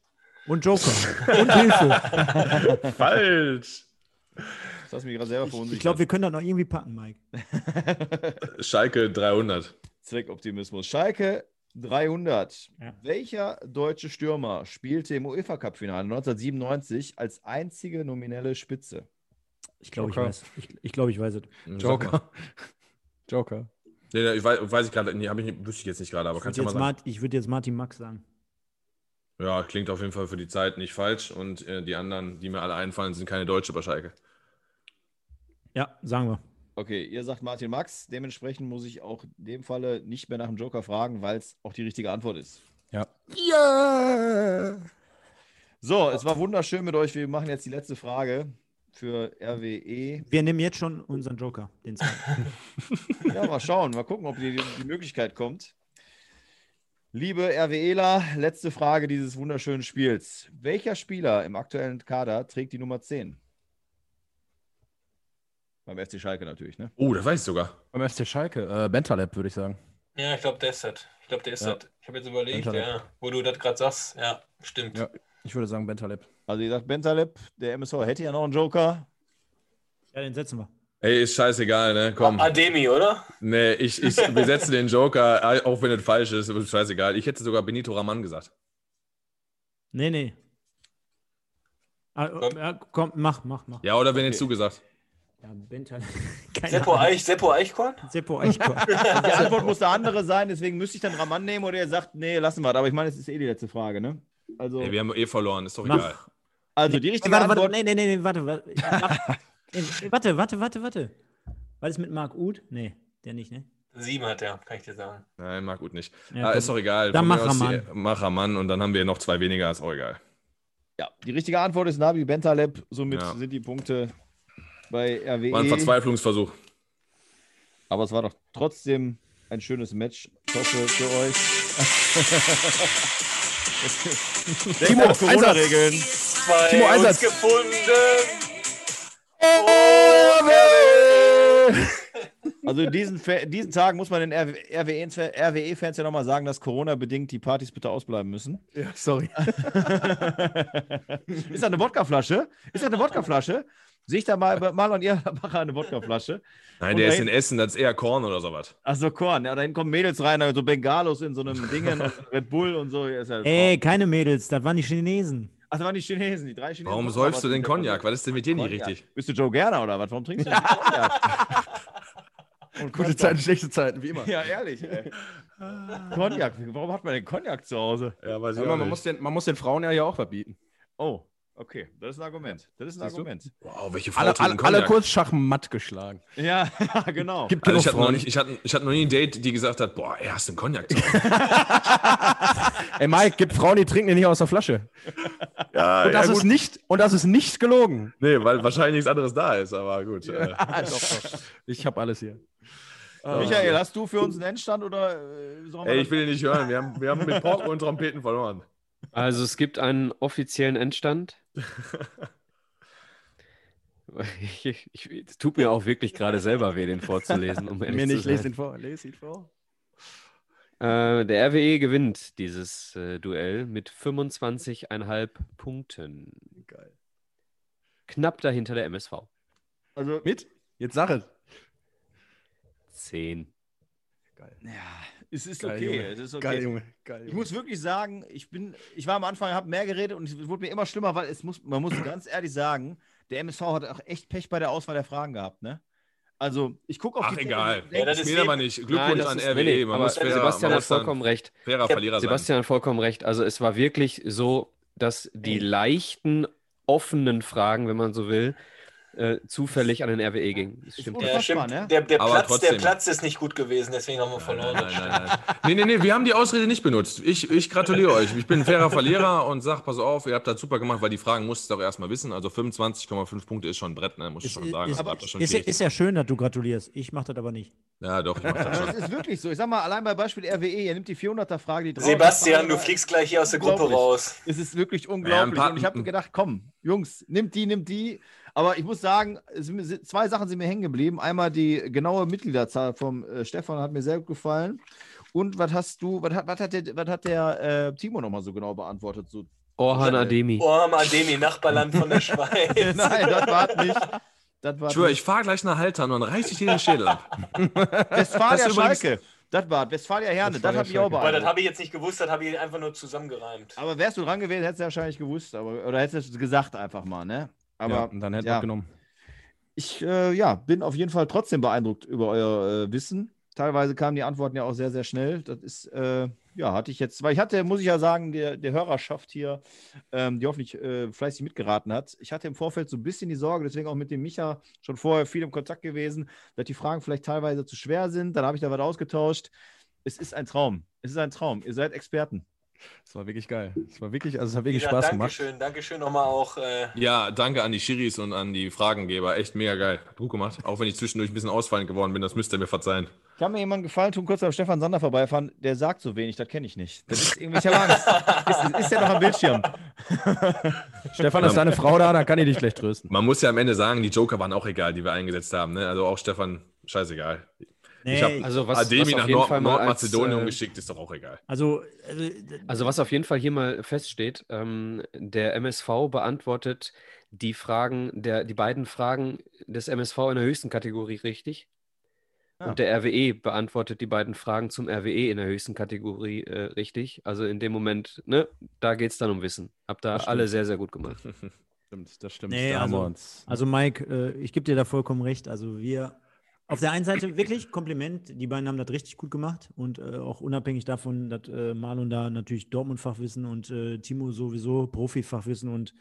Und Joker. Und Hilfe. Falsch. Das hast du mich gerade selber Ich, verunsichert. ich glaube, wir können das noch irgendwie packen, Mike. Schalke 300. Zweckoptimismus. Schalke 300. Ja. Welcher deutsche Stürmer spielte im UEFA Cup-Finale 1997 als einzige nominelle Spitze? Ich glaube, ich weiß. Ich, ich glaube, ich weiß es. Mal. Joker. Joker. Nee, nee, ich weiß, weiß ich gerade, nee, hab ich, nicht- wüsste ich jetzt nicht gerade, aber kannst würde du mal jetzt, sagen. Mart- ich würd jetzt Martin Max sagen. Ja, klingt auf jeden Fall für die Zeit nicht falsch. Und äh, die anderen, die mir alle einfallen, sind keine Deutsche bei Schalke. Ja, sagen wir. Okay, ihr sagt Martin Max. Dementsprechend muss ich auch in dem Falle nicht mehr nach dem Joker fragen, weil es auch die richtige Antwort ist. Ja. So, es war wunderschön mit euch. Wir machen jetzt die letzte Frage für RWE. Wir nehmen jetzt schon unseren Joker. Den zweiten. Ja, mal schauen, mal gucken, ob die, die Möglichkeit kommt. Liebe RWEler, letzte Frage dieses wunderschönen Spiels. Welcher Spieler im aktuellen Kader trägt die Nummer 10? Beim FC Schalke natürlich, ne? Oh, das weiß ich sogar. Beim FC Schalke. Äh, Bentaleb, würde ich sagen. Ja, ich glaube, der ist das. Ich glaube, der ist Ja. das. Ich habe jetzt überlegt, ja, wo du das gerade sagst. Ja, stimmt. Ja. Ich würde sagen Bentaleb. Also ihr sagt Bentaleb, der MSV hätte ja noch einen Joker. ja, den setzen wir. Ey, ist scheißegal, ne? Komm. Ademi, oder? Nee, ich, ich, wir setzen den Joker, auch wenn es falsch ist, ist scheißegal. Ich hätte sogar Benito Raman gesagt. Nee, nee. Ah, Komm. ja, komm, mach, mach, mach. Ja, oder wen hättest du gesagt? Ja, Bental. Keine Seppo. Eich, Seppo Eichkorn? Seppo Eichkorn. Die Antwort muss eine andere sein, deswegen müsste ich dann Raman nehmen oder ihr sagt, nee, lassen wir. Aber ich meine, es ist eh die letzte Frage, ne? Also, Ey, wir haben eh verloren, ist doch egal. Also die richtige warte, warte, Antwort. nee, nee, nee, nee, warte, warte. Warte, warte, warte, warte. War das mit Marc Uth? Nee, der nicht, ne? Sieben hat er, kann ich dir sagen. Nein, mag gut nicht. Ja, ah, ist doch egal. Dann mach Raman. Mach Raman und dann haben wir noch zwei weniger, ist auch egal. Ja, die richtige Antwort ist Nabi Bentaleb. Somit Ja. sind die Punkte bei RWE. War ein Verzweiflungsversuch. Aber es war doch trotzdem ein schönes Match. Ich hoffe für euch. Timo, Corona-Regeln. Zwei Timo, uns Einsatz. gefunden. Also in diesen, diesen Tagen muss man den RWE-Fans RWE ja nochmal sagen, dass Corona-bedingt die Partys bitte ausbleiben müssen. Ja, sorry. Ist das eine Wodkaflasche? Ist das eine Wodkaflasche? Sehe ich da mal, Marlon, ihr macht eine Wodkaflasche. Nein, Und der ist in Essen, das ist eher Korn oder sowas. Achso, Korn. Ja, da hinten kommen Mädels rein, so Bengalos in so einem Dingen, und Red Bull und so. Ja, Ist ja Ey, keine Mädels, das waren die Chinesen. Ach, das waren die Chinesen, die drei Chinesen. Warum säufst du den Cognac? Was ist denn mit dir nicht richtig? Bist du Joe Gerner oder was? Warum trinkst du denn Cognac? Und Gute. Zeiten, schlechte Zeiten, wie immer. Ja, ehrlich. Ey. Cognac. Warum hat man den Cognac zu Hause? Ja, weiß ich man, muss den, man muss den Frauen ja hier auch verbieten. Oh, okay. Das ist ein Argument. Das ist ein Siehst du? Argument. Wow, welche Frau Alle, alle, alle kurz schachmatt geschlagen. Ja, genau. Gibt Also ich, hatte noch Frauen. nicht, ich, hatte, ich hatte noch nie ein Date, die gesagt hat, boah, ey, hast du einen Cognac? Ey, Mike, gibt Frauen, die trinken den nicht aus der Flasche. ja, Und das, ja, ist, nicht, und das ist nicht gelogen. Nee, weil wahrscheinlich nichts anderes da ist, aber gut. Äh, Ich habe alles hier. Michael, hast du für uns einen Endstand oder äh, sollen wir ey, ich will ihn nicht hören. Wir haben, wir haben mit Porken und Trompeten verloren. Also es gibt einen offiziellen Endstand. Ich, ich, es tut mir auch wirklich gerade selber weh, den vorzulesen, um Mir nicht, lese ihn vor. Lese ihn vor. Äh, der RWE gewinnt dieses äh, Duell mit 25,5 Punkten. Geil. Knapp dahinter der MSV. Also, Mit? Jetzt sag es. 10. Geil. ja, es ist Geil, okay. Junge. Es ist okay. Geil, Junge. Geil, Ich Junge. muss wirklich sagen, ich bin, ich war am Anfang, habe mehr geredet und es wurde mir immer schlimmer, weil es muss, man muss ganz ehrlich sagen, der MSV hat auch echt Pech bei der Auswahl der Fragen gehabt, ne? Also, ich gucke auf Ach, die egal. Ja, das ist Mir aber nicht. Glückwunsch Nein, das an ist- RWE. nee, aber muss fair, Sebastian hat vollkommen recht. fairer Verlierer Sebastian hat vollkommen recht. Also es war wirklich so, dass die leichten, offenen Fragen, wenn man so will, äh, zufällig an den RWE gingen. Das stimmt. Ja, stimmt. ne? Der, der, Aber Platz, der. Platz ist nicht gut gewesen, deswegen haben wir verloren. Nein, nein, nein, nein. Nee, nee, nee, wir haben die Ausrede nicht benutzt. Ich, ich gratuliere euch. Ich bin ein fairer Verlierer und sag, pass auf, ihr habt das super gemacht, weil die Fragen musst du doch erstmal wissen. Also 25,5 Punkte ist schon ein Brett, ne? muss ich Ist, schon sagen. ist, doch schon ist, ist ja schön, dass du gratulierst. Ich mache das aber nicht. Ja, doch, ich mach das Aber schon. das ist wirklich so. Ich sag mal, allein bei Beispiel RWE, ihr nimmt die 400er-Frage, die 300er Sebastian, Frage, du fliegst gleich hier aus der Gruppe raus. Es ist wirklich Ja, unglaublich. paar- und ich habe gedacht, komm, Jungs, nimmt die, nimmt die. Aber ich muss sagen, es sind zwei Sachen sind mir hängen geblieben. Einmal die genaue Mitgliederzahl vom äh, Stefan hat mir sehr gut gefallen. Und was hast du, was hat, was hat der, was hat der äh, Timo nochmal so genau beantwortet? So, Orhan Ja, Ademi. Orham Ademi, Nachbarland von der Schweiz. Nein, das war nicht. Das war Ich schwöre, nicht. ich fahre gleich nach Haltern und dann reiß ich dir den Schädel ab. Westfalia Das Schalke. Das war Westfalia Herne. Das Westfalia hat mich auch. Aber das beantwortet. habe ich jetzt nicht gewusst, das habe ich einfach nur zusammengereimt. Aber wärst du dran gewesen, hättest du wahrscheinlich gewusst. Aber, oder hättest du es gesagt einfach mal, ne? Aber ja, dann hätte ja. genommen. Ich äh, ja, bin auf jeden Fall trotzdem beeindruckt über euer äh, Wissen. Teilweise kamen die Antworten ja auch sehr, sehr schnell. Das ist, äh, ja, hatte ich jetzt, weil ich hatte, muss ich ja sagen, der, der Hörerschaft hier, ähm, die hoffentlich äh, fleißig mitgeraten hat. Ich hatte im Vorfeld so ein bisschen die Sorge, deswegen auch mit dem Micha schon vorher viel im Kontakt gewesen, dass die Fragen vielleicht teilweise zu schwer sind. Dann habe ich da was ausgetauscht. Es ist ein Traum. Es ist ein Traum. Ihr seid Experten. Es war wirklich geil. Es war wirklich, also es hat wirklich Ja, Spaß gemacht. Dankeschön, Dankeschön nochmal auch. Äh, Ja, danke an die Schiris und an die Fragengeber. Echt mega geil. Gut gemacht. Auch wenn ich zwischendurch ein bisschen ausfallend geworden bin, das müsst ihr mir verzeihen. Kann mir jemand gefallen tun, kurz am Stefan Sander vorbeifahren, der sagt so wenig, das kenne ich nicht. Das ist irgendwie, ich habe Angst. ist, ist der noch am Bildschirm? Stefan, ist deine Frau da, dann kann ich dich schlecht trösten. Man muss ja am Ende sagen, die Joker waren auch egal, die wir eingesetzt haben. Ne? Also auch Stefan, scheißegal. Nee, ich habe Also was, Ademi was nach auf jeden Nord Fall mal als, Nordmazedonien äh, geschickt, ist doch auch egal. also, also, Also was auf jeden Fall hier mal feststeht, ähm, der MSV beantwortet die Fragen, der, die beiden Fragen des MSV in der höchsten Kategorie richtig. Ah. Und der RWE beantwortet die beiden Fragen zum RWE in der höchsten Kategorie äh, richtig. Also in dem Moment, ne, da geht es dann um Wissen. Hab da alle sehr, sehr gut gemacht. Stimmt, das stimmt. Nee, da haben wir also- uns. Also Mike, äh, ich gebe dir da vollkommen recht. Also wir auf der einen Seite wirklich Kompliment, die beiden haben das richtig gut gemacht und äh, auch unabhängig davon, dass äh, Marlon da natürlich Dortmund-Fachwissen und äh, Timo sowieso Profi-Fachwissen und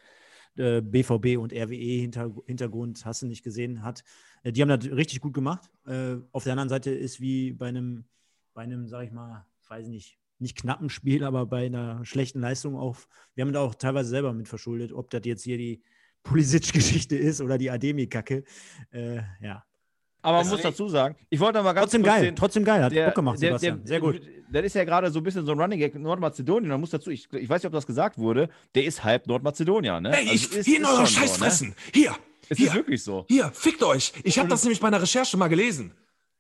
äh, BVB und RWE-Hintergrund, hast du nicht gesehen, hat. Äh, die haben das richtig gut gemacht. Äh, auf der anderen Seite ist wie bei einem, bei einem, sag ich mal, weiß nicht, nicht knappen Spiel, aber bei einer schlechten Leistung auch, wir haben da auch teilweise selber mit verschuldet, ob das jetzt hier die Pulisic-Geschichte ist oder die Ademi-Kacke. Äh, ja. Aber man Das muss dazu sagen, ich wollte mal ganz Trotzdem kurz geil, den- trotzdem geil. Hat der- Bock gemacht, der- Sebastian. der- Sehr gut. Das ist ja gerade so ein bisschen so ein Running Gag in Nordmazedonien. Da muss dazu, ich, ich weiß nicht, ob das gesagt wurde, der ist halb Nordmazedonier. Ne? Hey, ich, Also ist- hier in ist eurer schon so, Scheißfressen. Hier, Ne? Es hier, ist wirklich so. hier, fickt euch. Ich habe das nämlich bei einer Recherche mal gelesen.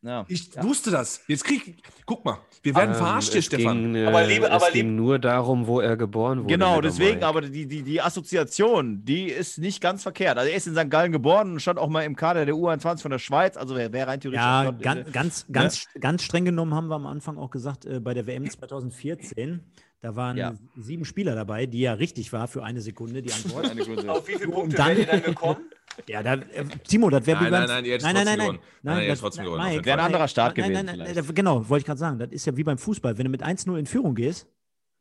Ja. Ich wusste das. Jetzt krieg guck mal, wir werden verarscht hier, es Stefan. Ging, äh, Aber liebe- es aber ging lieb- nur darum, wo er geboren wurde. Genau, deswegen, aber die, die, die Assoziation, die ist nicht ganz verkehrt. Also er ist in St. Gallen geboren und stand auch mal im Kader der U21 von der Schweiz, also wer wäre rein theoretisch. Ja, auch- ganz, ganz, ganz, ganz streng genommen haben wir am Anfang auch gesagt, äh, bei der WM 2014, da waren Ja. sieben Spieler dabei, die ja richtig war für eine Sekunde, die Antwort. Eine Sekunde. auf wie viele Punkte dann- ihr dann gekommen? ja, da, äh, Timo, das wäre Nein, wie beim... nein, nein, ihr hättet nein, nein, trotzdem nein, gewonnen. Nein, ihr das- hättet trotzdem gewonnen, Wäre ein anderer Start nein, gewesen Nein, nein, nein, genau, wollte ich gerade sagen, das ist ja wie beim Fußball. Wenn du mit 1-0 in Führung gehst,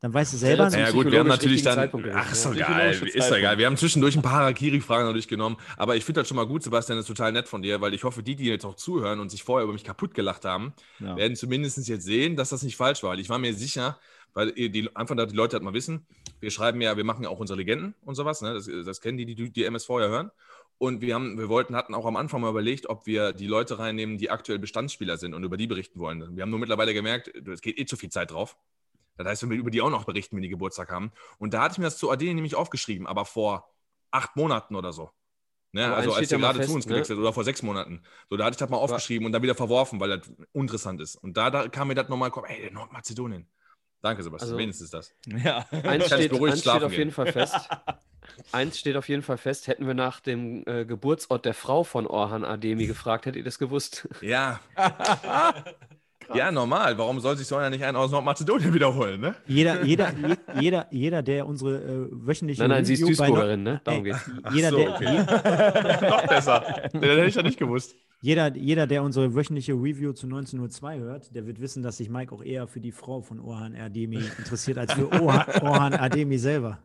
dann weißt du selber, Ja, Ja, gut, wir haben natürlich richtigen dann. Ach, ist ja. doch geil. Psychologische Ist egal. Wir haben zwischendurch ein paar Harakiri-Fragen natürlich genommen. Aber ich finde das schon mal gut, Sebastian, das ist total nett von dir, weil ich hoffe, die, die jetzt auch zuhören und sich vorher über mich kaputt gelacht haben, Ja. werden zumindest jetzt sehen, dass das nicht falsch war. Ich war mir sicher, weil ihr die, einfach, die Leute das mal wissen, wir schreiben ja, wir machen ja auch unsere Legenden und sowas. Ne? Das, das kennen die, die, die MSV ja hören. Und wir, haben, wir wollten, hatten auch am Anfang mal überlegt, ob wir die Leute reinnehmen, die aktuell Bestandsspieler sind und über die berichten wollen. Wir haben nur mittlerweile gemerkt, es geht eh zu viel Zeit drauf. Das heißt, wenn wir über die auch noch berichten, wenn die Geburtstag haben. Und da hatte ich mir das zu Adene nämlich aufgeschrieben, aber vor acht Monaten oder so. Ne? Also als wir gerade fest, zu uns ne? gewechselt oder vor sechs Monaten. So, da hatte ich das mal aufgeschrieben und dann wieder verworfen, weil das uninteressant ist. Und da, da kam mir das nochmal, ey, Nordmazedonien. Danke, Sebastian. Also- Wenigstens das. Ja. Eins steht, eins steht auf jeden gehen. Fall fest. Eins steht auf jeden Fall fest. Hätten wir nach dem äh, Geburtsort der Frau von Orhan Ademi gefragt, hättet ihr das gewusst. Ja. ja, normal. Warum soll sich so einer nicht einen aus Nordmazedonien wiederholen, ne? jeder, jeder, je- jeder, jeder, der unsere äh, wöchentliche Nein, nein, sie ist Review Duisburgerin, ne? Darum geht's. Jeder, so, der, okay. Noch besser. Das hätte ich ja nicht gewusst. Jeder, jeder, der unsere wöchentliche Review zu 19.02 hört, der wird wissen, dass sich Mike auch eher für die Frau von Orhan Ademi interessiert, als für Orhan, Orhan Ademi selber.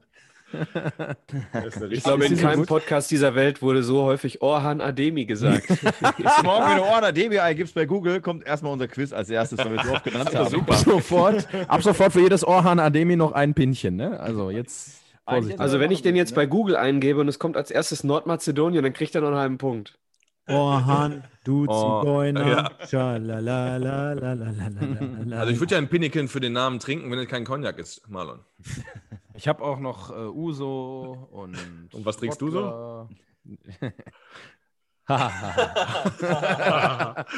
Ich glaube, in keinem Podcast dieser Welt wurde so häufig Orhan Ademi gesagt. Morgen, wenn du Orna DBI eingibst bei Google, kommt erstmal unser Quiz als erstes, weil wir es so oft genannt haben. Ab sofort, ab sofort für jedes Orhan Ademi noch ein Pinchen, ne? Also jetzt Vorsicht. Also wenn ich den jetzt bei Google eingebe und es kommt als erstes Nordmazedonien, dann kriegt er noch einen halben Punkt. Oh, Orhan, du oh, Zigeuner. Ja. Also ich würde ja einen Pinniken für den Namen trinken, wenn es kein Cognac ist, Marlon. Ich habe auch noch äh, Uso und. Und was trinkst du so?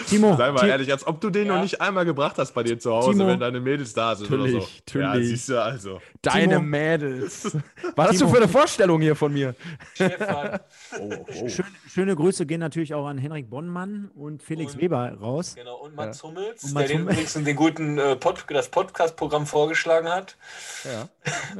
Timo, Sei mal Ti- ehrlich, als ob du den Ja. noch nicht einmal gebracht hast bei dir zu Hause, Timo. wenn deine Mädels da sind oder so. Natürlich, Ja, natürlich. siehst du also. Deine Timo. Mädels. Was hast du für eine Vorstellung hier von mir? Stefan, schön, schöne Grüße gehen natürlich auch an Henrik Bonnmann und Felix Und- Weber raus. genau, und Mats Hummels, Und Mats der den Hummels. übrigens den guten äh, Pod, das Podcast-Programm vorgeschlagen hat. Ja,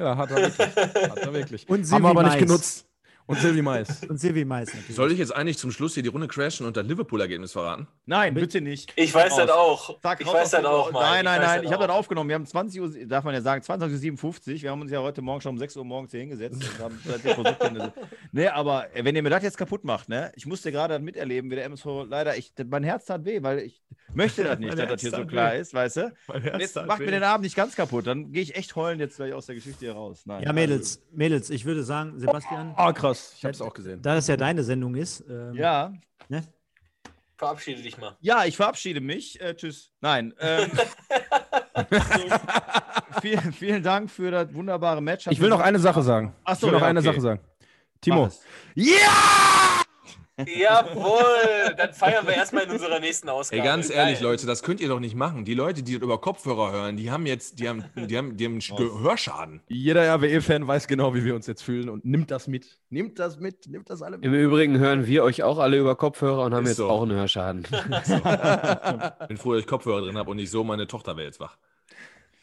ja hat er wirklich. Hat er wirklich. Und Haben wir aber nicht Mais. genutzt. Und Silvi Mais. Und Silvi Mais natürlich. Soll ich jetzt eigentlich zum Schluss hier die Runde crashen und das Liverpool-Ergebnis verraten? Nein, bitte nicht. Ich weiß Raus. das auch. Sag ich weiß aus das auch, Mike. Nein, nein, nein, ich habe das aufgenommen. Wir haben 20 Uhr, darf man ja sagen, 20.57 Uhr. Wir haben uns ja heute Morgen schon um 6 Uhr morgens hier hingesetzt und haben seitdem versucht, Nee, aber äh, wenn ihr mir das jetzt kaputt macht, ne? Ich musste gerade das miterleben, wie der MSV leider, ich, mein Herz tat weh, weil ich möchte das nicht, dass das hier so klar weh. ist, weißt du? Mein Herz Jetzt macht mir den Abend nicht ganz kaputt. Dann gehe ich echt heulend jetzt gleich aus der Geschichte hier raus. Nein, Ja, Mädels, Mädels, ich würde sagen, Sebastian, Oh, krass. Ich habe es auch gesehen. da das ja deine Sendung ist, ähm, ja, ne? Verabschiede dich mal. Ja, ich verabschiede mich. Äh, tschüss. Nein. Ähm, vielen, vielen Dank für das wunderbare Match. Hat Ich will noch eine Sache sagen. Ach ich so, will noch ja, eine okay. Sache sagen. Timo. Ja! Jawohl! Dann feiern wir erstmal in unserer nächsten Ausgabe. Ey, ganz ehrlich, Geil. Leute, das könnt ihr doch nicht machen. Die Leute, die das über Kopfhörer hören, die haben jetzt, die haben, die haben, die haben einen Gehörschaden. Jeder RWE-Fan weiß genau, wie wir uns jetzt fühlen und nimmt das mit. Nimmt das mit, nimmt das alle mit. Im Übrigen hören wir euch auch alle über Kopfhörer und haben Ist jetzt so. auch einen Hörschaden. Bin froh, dass ich Kopfhörer drin habe und nicht so, meine Tochter wäre jetzt wach.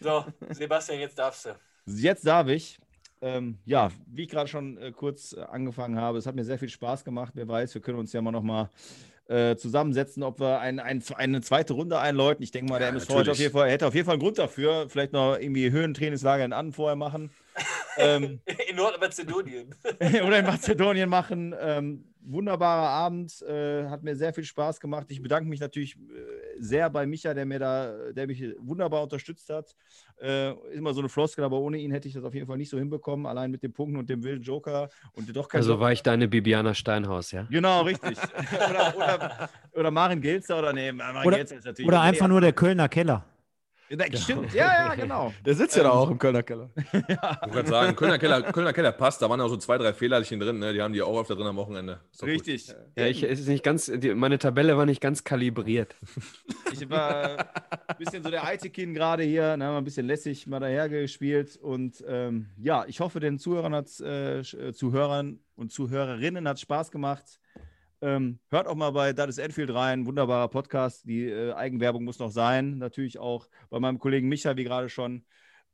So, Sebastian, jetzt darfst du. Jetzt darf ich. Ähm, ja, wie ich gerade schon äh, kurz äh, angefangen habe, es hat mir sehr viel Spaß gemacht. Wer weiß, wir können uns ja mal noch mal äh, zusammensetzen, ob wir ein, ein, eine zweite Runde einläuten. Ich denke mal, der Ja, MSV hätte auf, jeden Fall, hätte auf jeden Fall einen Grund dafür. Vielleicht noch irgendwie Höhentrainingslager in Anden vorher machen. Ähm, In Nordmazedonien. oder in Mazedonien machen. Ähm, wunderbarer Abend, äh, hat mir sehr viel Spaß gemacht. Ich bedanke mich natürlich äh, sehr bei Micha, der mir da, der mich wunderbar unterstützt hat. Äh, ist immer so eine Floskel, aber ohne ihn hätte ich das auf jeden Fall nicht so hinbekommen, allein mit den Punkten und dem wilden Joker und doch kein Also Joker. war ich deine Bibiana Steinhaus, ja? Genau, richtig. oder, oder, oder Marin Gelzer oder nee, Marin Oder- Gelzer ist natürlich. Oder einfach nur der Kölner Keller. Ja, Stimmt, ja, ja, genau. Der sitzt ja da auch im Kölner Keller. Ich wollte gerade sagen, Kölner Keller, Kölner Keller passt, da waren auch so zwei, drei Fehlerchen drin, ne? die haben die auch öfter drin am Wochenende. Ist doch gut. Richtig. Ja, ich, es ist nicht ganz, die, meine Tabelle war nicht ganz kalibriert. Ich war ein bisschen so der Eitekin gerade hier, ne, ein bisschen lässig mal daher gespielt. Und ähm, ja, ich hoffe, den Zuhörern hat's, äh, äh, Zuhörern und Zuhörerinnen hat Spaß gemacht. Ähm, hört auch mal bei Das ist Enfield rein, wunderbarer Podcast. Die äh, Eigenwerbung muss noch sein. Natürlich auch bei meinem Kollegen Micha, wie gerade schon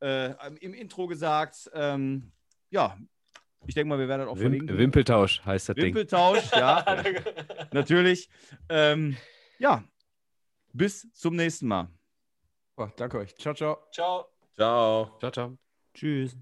äh, im Intro gesagt. Ähm, ja, ich denke mal, wir werden das auch Wim, verlinken. Wimpeltausch heißt das Ding. Wimpeltausch, ja, natürlich. Ähm, ja, bis zum nächsten Mal. Oh, danke euch. Ciao, ciao. Ciao. Ciao. Ciao, ciao. Tschüss.